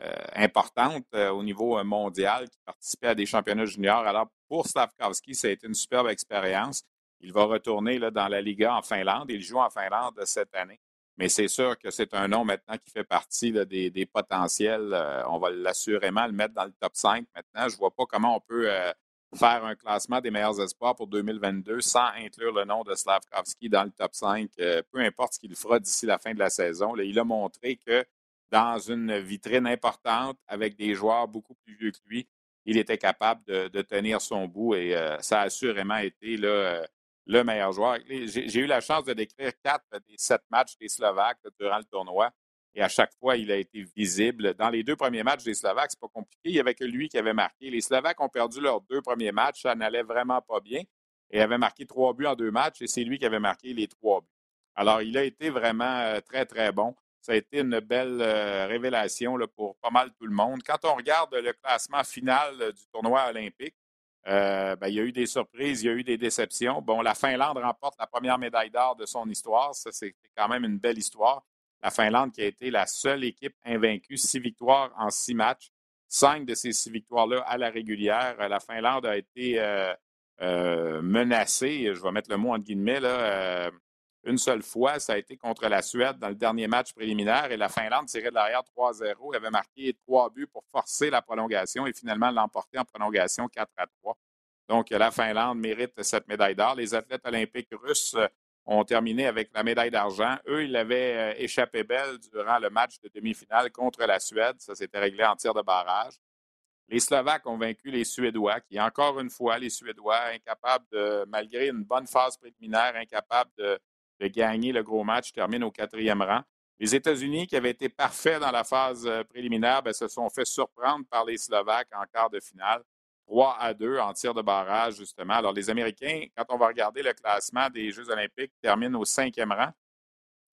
A: euh, importantes au niveau mondial, qui participaient à des championnats juniors. Alors, pour Slavkovski, ça a été une superbe expérience. Il va retourner là, dans la Liga en Finlande. Il joue en Finlande cette année. Mais c'est sûr que c'est un nom maintenant qui fait partie des, potentiels. Euh, on va l'assurément le mettre dans le top 5 maintenant. Je ne vois pas comment on peut euh, faire un classement des meilleurs espoirs pour 2022 sans inclure le nom de Slavkovski dans le top 5, euh, peu importe ce qu'il fera d'ici la fin de la saison. il a montré que dans une vitrine importante, avec des joueurs beaucoup plus vieux que lui, il était capable de, tenir son bout et ça a assurément été là, le meilleur joueur. J'ai eu la chance de décrire quatre des sept matchs des Slovaques durant le tournoi. Et à chaque fois, il a été visible. Dans les deux premiers matchs des Slovaques, c'est pas compliqué. Il n'y avait que lui qui avait marqué. Les Slovaques ont perdu leurs deux premiers matchs. Ça n'allait vraiment pas bien. Et avait marqué trois buts en deux matchs. Et c'est lui qui avait marqué les trois buts. Alors, il a été vraiment euh, très, très bon. Ça a été une belle euh, révélation pour pas mal tout le monde. Quand on regarde le classement final du tournoi olympique, euh, ben, il y a eu des surprises, il y a eu des déceptions. Bon, la Finlande remporte la première médaille d'or de son histoire. Ça, c'est quand même une belle histoire. La Finlande qui a été la seule équipe invaincue, six victoires en six matchs. Cinq de ces six victoires-là à la régulière. La Finlande a été euh, euh, menacée, je vais mettre le mot en guillemets, là, une seule fois. Ça a été contre la Suède dans le dernier match préliminaire et la Finlande tirait de l'arrière 3-0. Elle avait marqué trois buts pour forcer la prolongation et finalement l'emporter en prolongation 4 à 3. Donc, la Finlande mérite cette médaille d'or. Les athlètes olympiques russes euh, ont terminé avec la médaille d'argent. Eux, ils avaient euh, échappé belle durant le match de demi-finale contre la Suède. Ça s'était réglé en tir de barrage. Les Slovaques ont vaincu les Suédois, qui, encore une fois, les Suédois, incapables de, malgré une bonne phase préliminaire, incapables de, de gagner le gros match, termine au quatrième rang. Les États-Unis, qui avaient été parfaits dans la phase euh, préliminaire, ben, se sont fait surprendre par les Slovaques en quart de finale. 3 à 2 en tir de barrage, justement. Alors, les Américains, quand on va regarder le classement des Jeux olympiques, terminent au cinquième rang,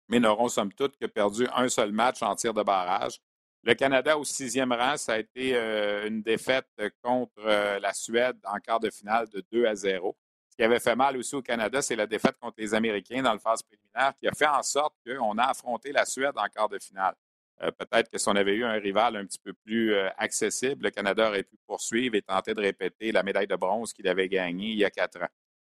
A: mais n'auront somme toute que perdu un seul match en tir de barrage. Le Canada au sixième rang, ça a été euh, une défaite contre euh, la Suède en quart de finale de 2 à 0. Ce qui avait fait mal aussi au Canada, c'est la défaite contre les Américains dans le phase préliminaire qui a fait en sorte qu'on a affronté la Suède en quart de finale. Euh, peut-être que si on avait eu un rival un petit peu plus euh, accessible, le Canada aurait pu poursuivre et tenter de répéter la médaille de bronze qu'il avait gagnée il y a quatre ans.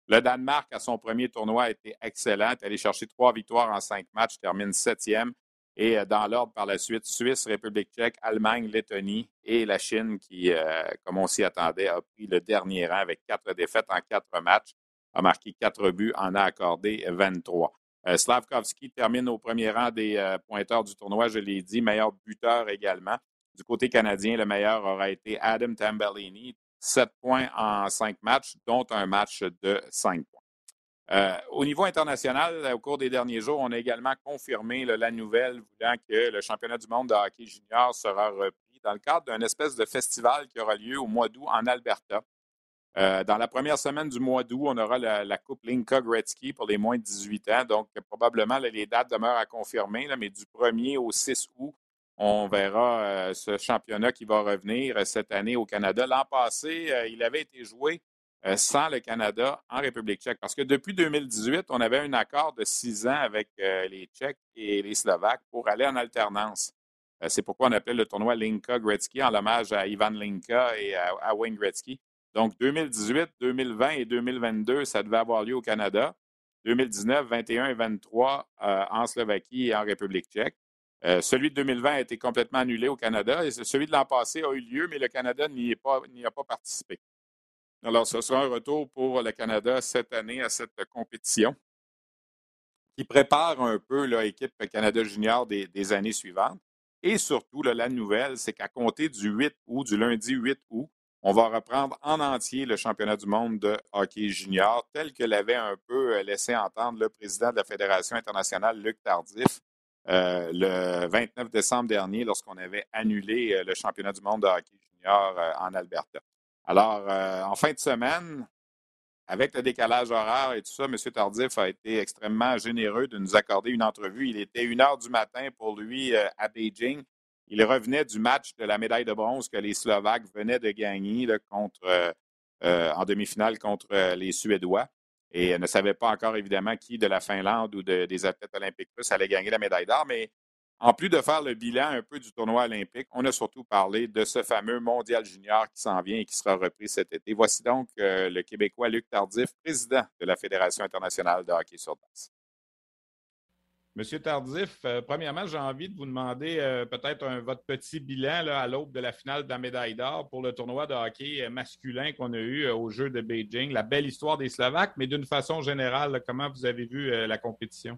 A: Le Danemark, à son premier tournoi, a été excellent. est allé chercher trois victoires en cinq matchs, termine septième. Et euh, dans l'ordre par la suite, Suisse, République tchèque, Allemagne, Lettonie et la Chine, qui, euh, comme on s'y attendait, a pris le dernier rang avec quatre défaites en quatre matchs, a marqué quatre buts, en a accordé 23. Euh, Slavkovski termine au premier rang des pointeurs du tournoi, je l'ai dit, meilleur buteur également. Du côté canadien, le meilleur aura été Adam Tambellini, sept points en cinq matchs, dont un match de cinq points. Euh, au niveau international, au cours des derniers jours, on a également confirmé la nouvelle voulant que le championnat du monde de hockey junior sera repris dans le cadre d'un espèce de festival qui aura lieu au mois d'août en Alberta. Euh, dans la première semaine du mois d'août, on aura la, Coupe Linka Gretzky pour les moins de 18 ans. Donc, probablement, les dates demeurent à confirmer, mais du 1er au 6 août, on verra euh, ce championnat qui va revenir cette année au Canada. L'an passé, il avait été joué euh, sans le Canada en République tchèque. Parce que depuis 2018, on avait un accord de six ans avec euh, les Tchèques et les Slovaques pour aller en alternance. Euh, c'est pourquoi on appelait le tournoi Linka Gretzky en hommage à Ivan Linka et à, Wayne Gretzky. Donc 2018, 2020 et 2022, ça devait avoir lieu au Canada. 2019, 21 et 23 en Slovaquie et en République tchèque. celui de 2020 a été complètement annulé au Canada celui de l'an passé a eu lieu, mais le Canada n'y a pas participé. Alors, ce sera un retour pour le Canada cette année à cette compétition qui prépare un peu l'équipe Canada Junior des, années suivantes. Et surtout, la nouvelle, c'est qu'à compter du 8 août, du lundi 8 août, on va reprendre en entier le championnat du monde de hockey junior, tel que l'avait un peu euh, laissé entendre le président de la Fédération internationale, Luc Tardif, euh, le 29 décembre dernier, lorsqu'on avait annulé euh, le championnat du monde de hockey junior en Alberta. Alors, euh, en fin de semaine, avec le décalage horaire et tout ça, M. Tardif a été extrêmement généreux de nous accorder une entrevue. Il était une heure du matin pour lui euh, à Beijing. Il revenait du match de la médaille de bronze que les Slovaques venaient de gagner contre, euh, en demi-finale contre les Suédois et ne savait pas encore évidemment qui de la Finlande ou des athlètes olympiques plus allait gagner la médaille d'or. Mais en plus de faire le bilan un peu du tournoi olympique, on a surtout parlé de ce fameux mondial junior qui s'en vient et qui sera repris cet été. Voici donc euh, le Québécois Luc Tardif, président de la Fédération internationale de hockey sur glace.
B: Monsieur Tardif, euh, premièrement, j'ai envie de vous demander euh, peut-être votre petit bilan à l'aube de la finale de la médaille d'or pour le tournoi de hockey masculin qu'on a eu au Jeu de Beijing. La belle histoire des Slovaques, mais d'une façon générale, comment vous avez vu la compétition?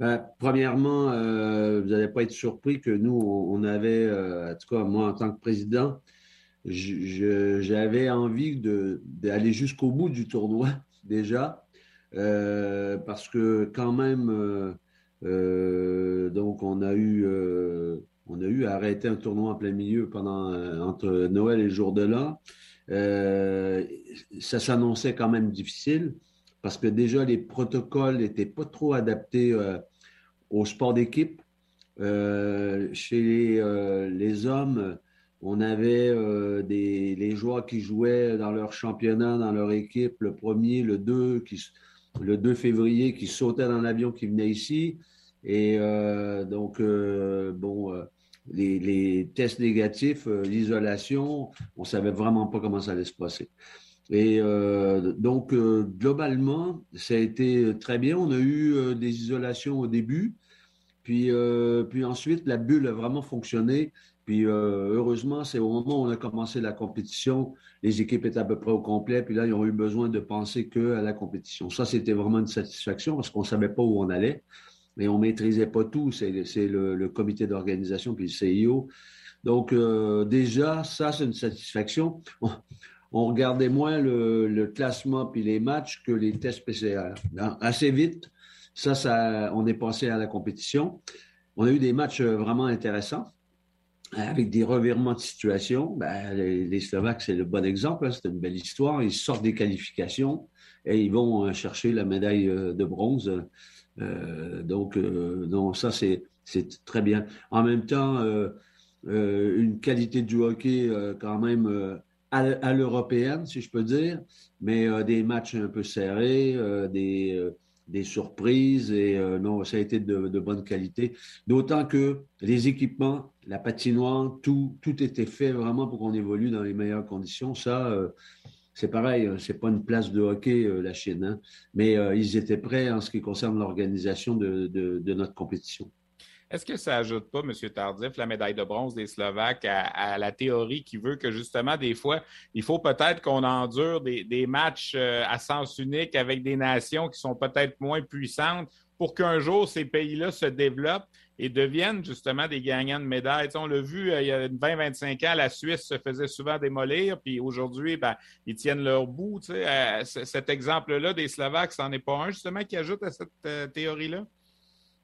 E: Ben, premièrement, euh, vous n'allez pas être surpris que nous, on, avait, euh, en tout cas moi en tant que président, j'avais envie d'aller jusqu'au bout du tournoi déjà, euh, parce que quand même, donc on a eu, on a eu arrêter un tournoi en plein milieu pendant entre Noël et le jour de l'an. ça s'annonçait quand même difficile parce que déjà les protocoles n'étaient pas trop adaptés au sport d'équipe. Euh, chez euh, les, hommes, on avait euh, des, les joueurs qui jouaient dans leur championnat, dans leur équipe, le premier, le 2, qui, le 2 février, qui sautaient dans l'avion qui venait ici. Et donc, bon, les, les, tests négatifs, l'isolation, on savait vraiment pas comment ça allait se passer. Et donc, globalement, ça a été très bien. On a eu des isolations au début. Puis, euh, puis ensuite, la bulle a vraiment fonctionné. Puis euh, heureusement, c'est au moment où on a commencé la compétition, les équipes étaient à peu près au complet. Puis là, ils ont eu besoin de penser qu'à la compétition. Ça, c'était vraiment une satisfaction parce qu'on ne savait pas où on allait. Mais on ne maîtrisait pas tout. C'est le, comité d'organisation puis le CIO. Donc, euh, déjà, ça, c'est une satisfaction. On, regardait moins le, classement puis les matchs que les tests PCR. assez vite, ça, on est passé à la compétition. On a eu des matchs euh, vraiment intéressants. avec des revirements de situation. Ben, les, Slovaques, c'est le bon exemple. Hein. c'est une belle histoire. Ils sortent des qualifications et ils vont euh, chercher la médaille euh, de bronze. Euh, donc, donc, ça, c'est, c'est très bien. En même temps, une qualité du hockey quand même à, l'européenne, si je peux dire, mais des matchs un peu serrés, des des surprises et euh, non, ça a été de, bonne qualité. D'autant que les équipements, la patinoire, tout, tout était fait vraiment pour qu'on évolue dans les meilleures conditions. Ça, euh, c'est pareil, euh, c'est pas une place de hockey, la Chine, hein. mais ils étaient prêts en ce qui concerne l'organisation de notre compétition.
A: Est-ce que ça ajoute pas, M. Tardif, la médaille de bronze des Slovaques à, la théorie qui veut que justement, des fois, il faut peut-être qu'on endure des, matchs euh, à sens unique avec des nations qui sont peut-être moins puissantes pour qu'un jour ces pays-là se développent et deviennent justement des gagnants de médailles. on l'a vu euh, il y a 20-25 ans, la Suisse se faisait souvent démolir, puis aujourd'hui, ben, ils tiennent leur bout. Euh, cet exemple-là des Slovaques, c'en est pas un justement qui ajoute à cette théorie-là?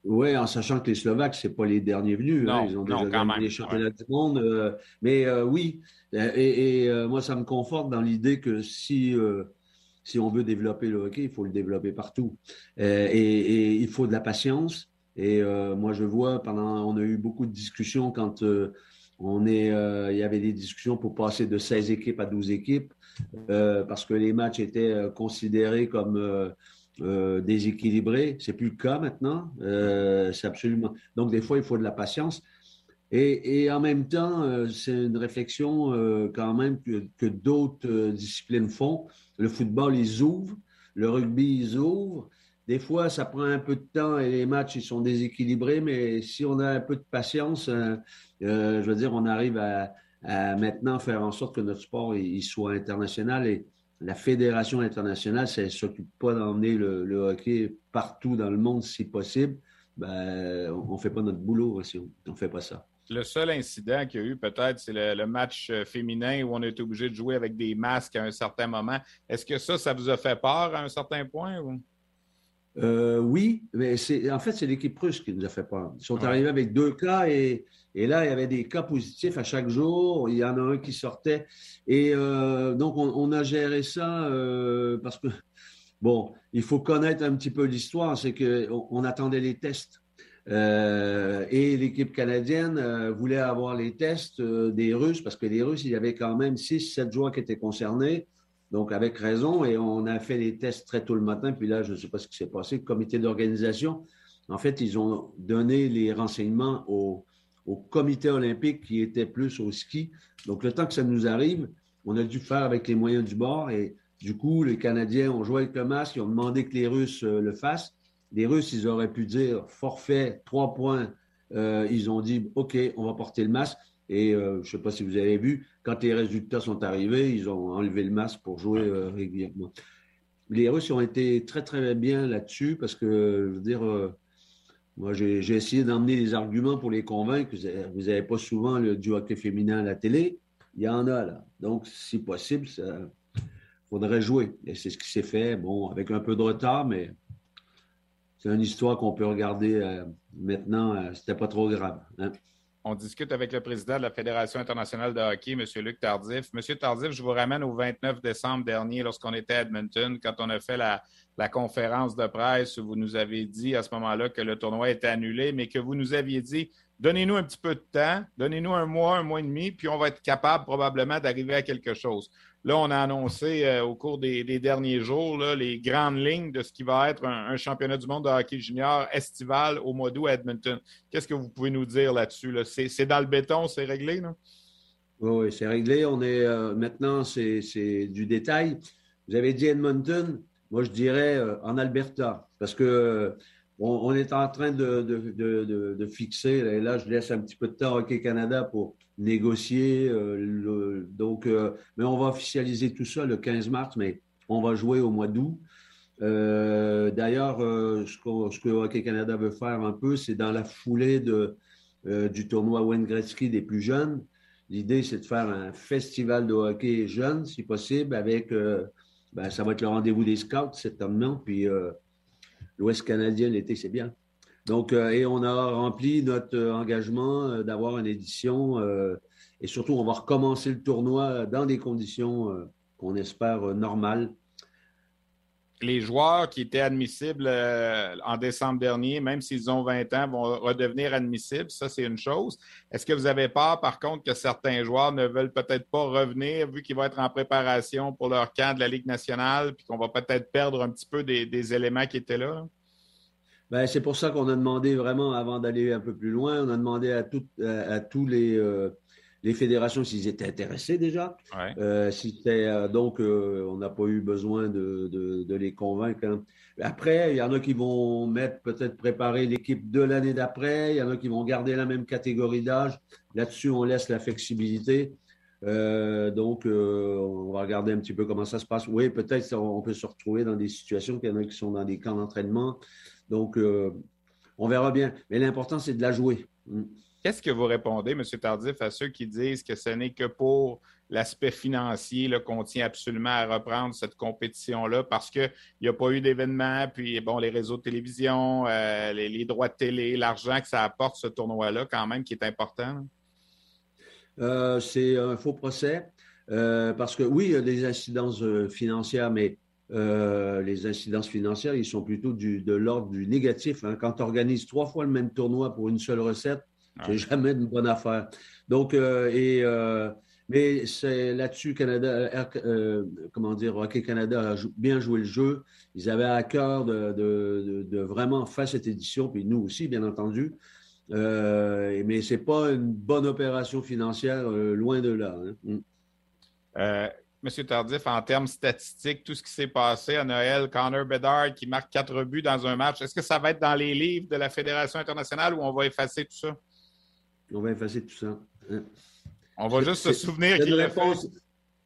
E: Oui, en sachant que les Slovaques, ce pas les derniers venus. Hein. Ils ont déjà gagné les championnats du monde. Euh, mais euh, oui, euh, et, moi, ça me conforte dans l'idée que si, si on veut développer le hockey, il faut le développer partout. Et, il faut de la patience. Et moi, je vois, pendant, on a eu beaucoup de discussions quand on est, il y avait des discussions pour passer de 16 équipes à 12 équipes, parce que les matchs étaient considérés comme euh, déséquilibré. C'est plus le cas maintenant. Euh, c'est absolument. Donc des fois, il faut de la patience. Et, en même temps, euh, c'est une réflexion quand même que, d'autres disciplines font. Le football, ils ouvrent. Le rugby, ils ouvrent. Des fois, ça prend un peu de temps et les matchs, ils sont déséquilibrés, mais si on a un peu de patience, je veux dire, on arrive à, maintenant faire en sorte que notre sport il soit international la Fédération internationale, si elle ne s'occupe pas d'emmener le, hockey partout dans le monde si possible, ben, on ne fait pas notre boulot si on ne fait pas ça.
A: Le seul incident qu'il y a eu, peut-être, c'est le, match euh, féminin où on a été obligé de jouer avec des masques à un certain moment. Est-ce que ça, ça vous a fait peur à un certain point? Ou?
E: Euh, oui, mais en fait, c'est l'équipe russe qui nous a fait peur. Ils sont arrivés avec deux cas et, là, il y avait des cas positifs à chaque jour. Il y en a un qui sortait. Et euh, donc, on, a géré ça euh, parce que, bon, il faut connaître un petit peu l'histoire. C'est qu'on on attendait les tests. et l'équipe canadienne voulait avoir les tests des Russes parce que les Russes, il y avait quand même 6-7 joueurs qui étaient concernés. Donc, avec raison, et on a fait les tests très tôt le matin, puis là, je ne sais pas ce qui s'est passé. Le comité d'organisation, en fait, ils ont donné les renseignements au, comité olympique qui était plus au ski. Donc, le temps que ça nous arrive, on a dû faire avec les moyens du bord, et du coup, les Canadiens ont joué avec le masque, ils ont demandé que les Russes euh, le fassent. Les Russes, ils auraient pu dire forfait, trois points. Euh, ils ont dit, OK, on va porter le masque. Et euh, je ne sais pas si vous avez vu, quand les résultats sont arrivés, ils ont enlevé le masque pour jouer euh, régulièrement. Les Russes ont été très, très bien là-dessus parce que, je veux dire, euh, moi, j'ai essayé d'emmener des arguments pour les convaincre. Vous n'avez pas souvent le, du hockey féminin à la télé. Il y en a, là. Donc, si possible, il faudrait jouer. Et c'est ce qui s'est fait, bon, avec un peu de retard, mais c'est une histoire qu'on peut regarder maintenant. C'était pas trop grave. Hein.
A: On discute avec le président de la Fédération internationale de hockey, M. Luc Tardif. M. Tardif, je vous ramène au 29 décembre dernier, lorsqu'on était à Edmonton, quand on a fait la, conférence de presse où vous nous avez dit à ce moment-là que le tournoi était annulé, mais que vous nous aviez dit donnez-nous un petit peu de temps, donnez-nous un mois, un mois et demi, puis on va être capable probablement d'arriver à quelque chose. Là, on a annoncé euh, au cours des, derniers jours les grandes lignes de ce qui va être un, championnat du monde de hockey junior estival au mois Edmonton. Qu'est-ce que vous pouvez nous dire là-dessus? C'est dans le béton, c'est réglé? Non?
E: Oui, c'est réglé. On est euh, maintenant, c'est du détail. Vous avez dit Edmonton, moi je dirais euh, en Alberta, parce que on, est en train de, fixer, et là je laisse un petit peu de temps à Hockey Canada pour négocier. Euh, euh, mais on va officialiser tout ça le 15 mars, mais on va jouer au mois d'août. Euh, d'ailleurs, ce, que Hockey Canada veut faire un peu, c'est dans la foulée du tournoi Wayne Gretzky des plus jeunes. L'idée, c'est de faire un festival de hockey jeune, si possible, avec, ben, ça va être le rendez-vous des scouts cet homme-là, l'Ouest canadien l'été, c'est bien. Donc, et on a rempli notre engagement d'avoir une édition et surtout, on va recommencer le tournoi dans des conditions qu'on espère normales
A: les joueurs qui étaient admissibles euh, en décembre dernier, même s'ils ont 20 ans, vont redevenir admissibles. Ça, c'est une chose. Est-ce que vous avez peur, par contre, que certains joueurs ne veulent peut-être pas revenir vu qu'ils vont être en préparation pour leur camp de la Ligue nationale, puis qu'on va peut-être perdre un petit peu des, éléments qui étaient là?
E: Ben, c'est pour ça qu'on a demandé vraiment, avant d'aller un peu plus loin, on a demandé à, tous les, euh, les fédérations s'ils étaient intéressés déjà. Euh, euh, donc, euh, on n'a pas eu besoin de, les convaincre. Hein. Après, il y en a qui vont mettre, peut-être préparer l'équipe de l'année d'après. Il y en a qui vont garder la même catégorie d'âge. Là-dessus, on laisse la flexibilité. donc, on va regarder un petit peu comment ça se passe. Oui, peut-être on peut se retrouver dans des situations qu'il y en a qui sont dans des camps d'entraînement. Donc, on verra bien. Mais l'important, c'est de la jouer. Mm.
A: Qu'est-ce que vous répondez, M. Tardif, à ceux qui disent que ce n'est que pour l'aspect financier qu'on tient absolument à reprendre cette compétition-là parce qu'il n'y a pas eu d'événement, puis bon, les réseaux de télévision, euh, les, droits de télé, l'argent que ça apporte ce tournoi-là, quand même, qui est important?
E: Euh, c'est un faux procès. Euh, parce que oui, il y a des incidences financières, mais les incidences financières, ils sont plutôt de l'ordre du négatif. Hein. Quand tu organises trois fois le même tournoi pour une seule recette, c'est jamais une bonne affaire. Donc, euh, et, euh, mais c'est là-dessus, Canada, euh, comment dire, Hockey Canada a bien joué le jeu. Ils avaient à cœur de, vraiment faire cette édition, puis nous aussi, bien entendu. mais ce n'est pas une bonne opération financière, loin de là. Hein.
A: Mm. Monsieur Tardif, en termes statistiques, tout ce qui s'est passé à Noël, Connor Bedard qui marque quatre buts dans un match, est-ce que ça va être dans les livres de la Fédération internationale ou on va effacer tout ça?
E: On va effacer tout ça. Hein.
A: On va juste se souvenir qu'il l'a fait.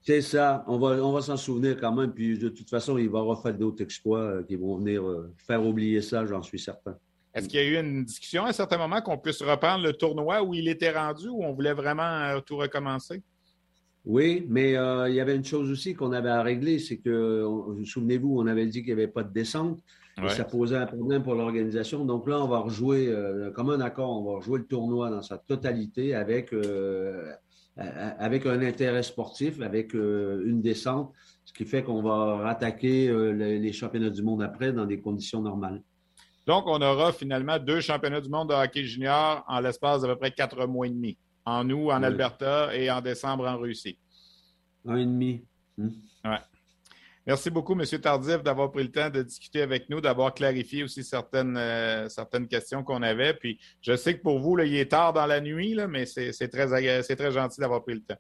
E: C'est ça. On va, on va s'en souvenir quand même. Puis de toute façon, il va refaire d'autres exploits euh, qui vont venir euh, faire oublier ça, j'en suis certain.
A: Est-ce qu'il y a eu une discussion à un certain moment qu'on puisse reprendre le tournoi où il était rendu, ou on voulait vraiment euh, tout recommencer?
E: Oui, mais il y avait une chose aussi qu'on avait à régler, c'est que, souvenez-vous, on avait dit qu'il n'y avait pas de descente. Ça posait un problème pour l'organisation. Donc là, on va rejouer, euh, comme un accord, on va rejouer le tournoi dans sa totalité avec, euh, avec un intérêt sportif, avec euh, une descente, ce qui fait qu'on va rattaquer les, championnats du monde après dans des conditions normales.
A: Donc, on aura finalement deux championnats du monde de hockey junior en l'espace d'à peu près quatre mois et demi. En août, en Alberta et en décembre en Russie.
E: Un et demi.
A: Hmm. Ouais. Merci beaucoup, M. Tardif, d'avoir pris le temps de discuter avec nous, d'avoir clarifié aussi certaines, euh, certaines questions qu'on avait. Puis je sais que pour vous, là, il est tard dans la nuit, là, mais c'est très, très gentil d'avoir pris le temps.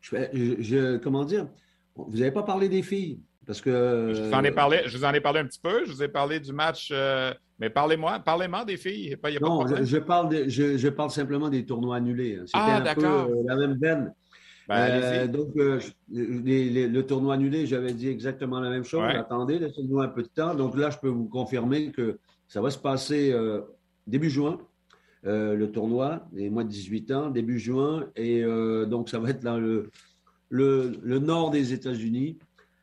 E: Je, comment dire? Vous n'avez pas parlé des filles. Parce que.
A: Je vous, en ai parlé, je vous en ai parlé un petit peu. Je vous ai parlé du match. Euh, mais parlez-moi, parlez-moi des filles.
E: non, je, parle je, parle simplement des tournois annulés. C'était ah, un peu euh, la même veine. Ben, euh, donc, euh, le tournoi annulé, j'avais dit exactement la même chose. Attendez, laissez-nous un peu de temps. Donc là, je peux vous confirmer que ça va se passer euh, début juin, le tournoi, les mois de 18 ans, début juin. Et donc, ça va être dans le, le, nord des États-Unis,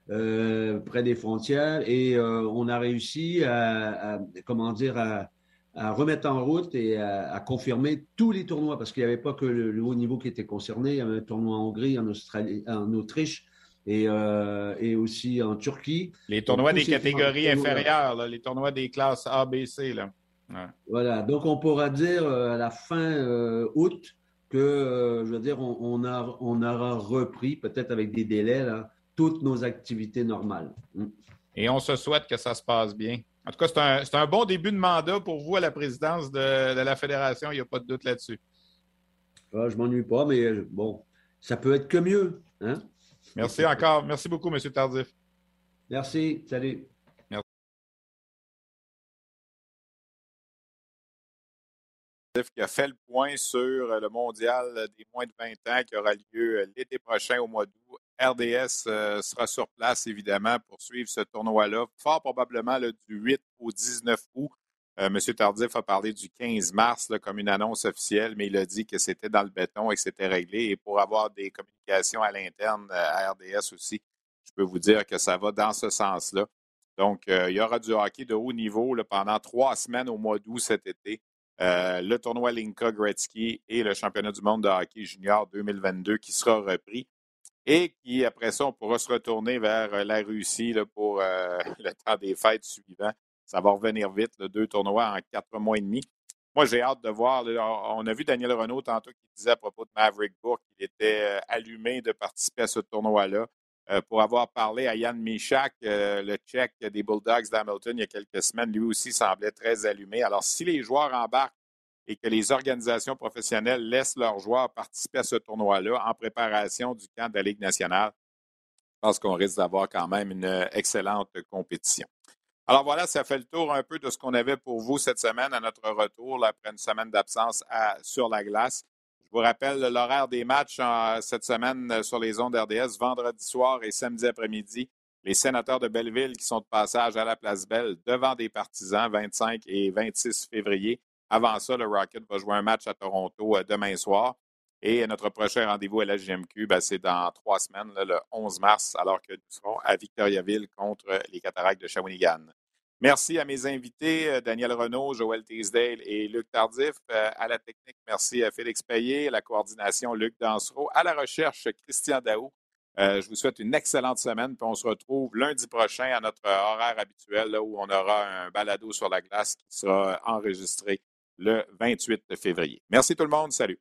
E: près des frontières. Et on a réussi à comment dire, à à remettre en route et à, confirmer tous les tournois, parce qu'il n'y avait pas que le, haut niveau qui était concerné. Il y avait un tournoi en Hongrie, en, Australie, en Autriche et, euh, et aussi en Turquie.
A: Les tournois des catégories inférieures, les tournois des classes A, B, C. Là.
E: Voilà, donc on pourra dire euh, à la fin euh, août que, je veux dire, on, a, on aura repris, peut-être avec des délais, là, toutes nos activités normales. Mm.
A: Et on se souhaite que ça se passe bien. En tout cas, c'est un, bon début de mandat pour vous à la présidence de, la Fédération. Il n'y a pas de doute là-dessus.
E: Ah, je ne m'ennuie pas, mais bon, ça peut être que mieux. Hein?
A: Merci encore. Merci beaucoup, M. Tardif.
E: Merci. Salut.
F: qui a fait le point sur le mondial des moins de 20 ans qui aura lieu l'été prochain au mois d'août RDS euh, sera sur place, évidemment, pour suivre ce tournoi-là, fort probablement du 8 au 19 août. Euh, M. Tardif a parlé du 15 mars comme une annonce officielle, mais il a dit que c'était dans le béton et que c'était réglé. Et pour avoir des communications à l'interne euh, à RDS aussi, je peux vous dire que ça va dans ce sens-là.
A: Donc, il y aura du hockey de haut niveau pendant trois semaines au mois d'août cet été. le tournoi Linka Gretzky et le championnat du monde de hockey junior 2022 qui sera repris et qui, après ça, on pourra se retourner vers la Russie pour le temps des fêtes suivants. Ça va revenir vite, deux tournois en quatre mois et demi. Moi, j'ai hâte de voir. on a vu Daniel Renault tantôt qui disait à propos de Maverick Bourque qu'il était euh, allumé de participer à ce tournoi-là. Euh, pour avoir parlé à Yann Michak, euh, le Tchèque des Bulldogs d'Hamilton, il y a quelques semaines, lui aussi semblait très allumé. Alors, si les joueurs embarquent et que les organisations professionnelles laissent leurs joueurs participer à ce tournoi-là en préparation du camp de la Ligue nationale, je pense qu'on risque d'avoir quand même une excellente compétition. Alors voilà, ça fait le tour un peu de ce qu'on avait pour vous cette semaine à notre retour après une semaine d'absence sur la glace. Je vous rappelle l'horaire des matchs cette semaine euh, sur les ondes RDS, vendredi soir et samedi après-midi. Les sénateurs de Belleville qui sont de passage à la place Belle devant des partisans 25 et 26 février. Avant ça, le Rocket va jouer un match à Toronto euh, demain soir. Et notre prochain rendez-vous à la GMQ, ben, c'est dans trois semaines, le 11 mars, alors que nous serons à Victoriaville contre les Cataractes de Shawinigan. Merci à mes invités, euh, Daniel Renault, Joël Teasdale et Luc Tardif. Euh, à la technique, merci à Félix Payet. À la coordination, Luc Dansereau. À la recherche, Christian Daou. Euh, je vous souhaite une excellente semaine. Puis on se retrouve lundi prochain à notre horaire habituel où on aura un balado sur la glace qui sera enregistré le 28 février. Merci tout le monde. Salut.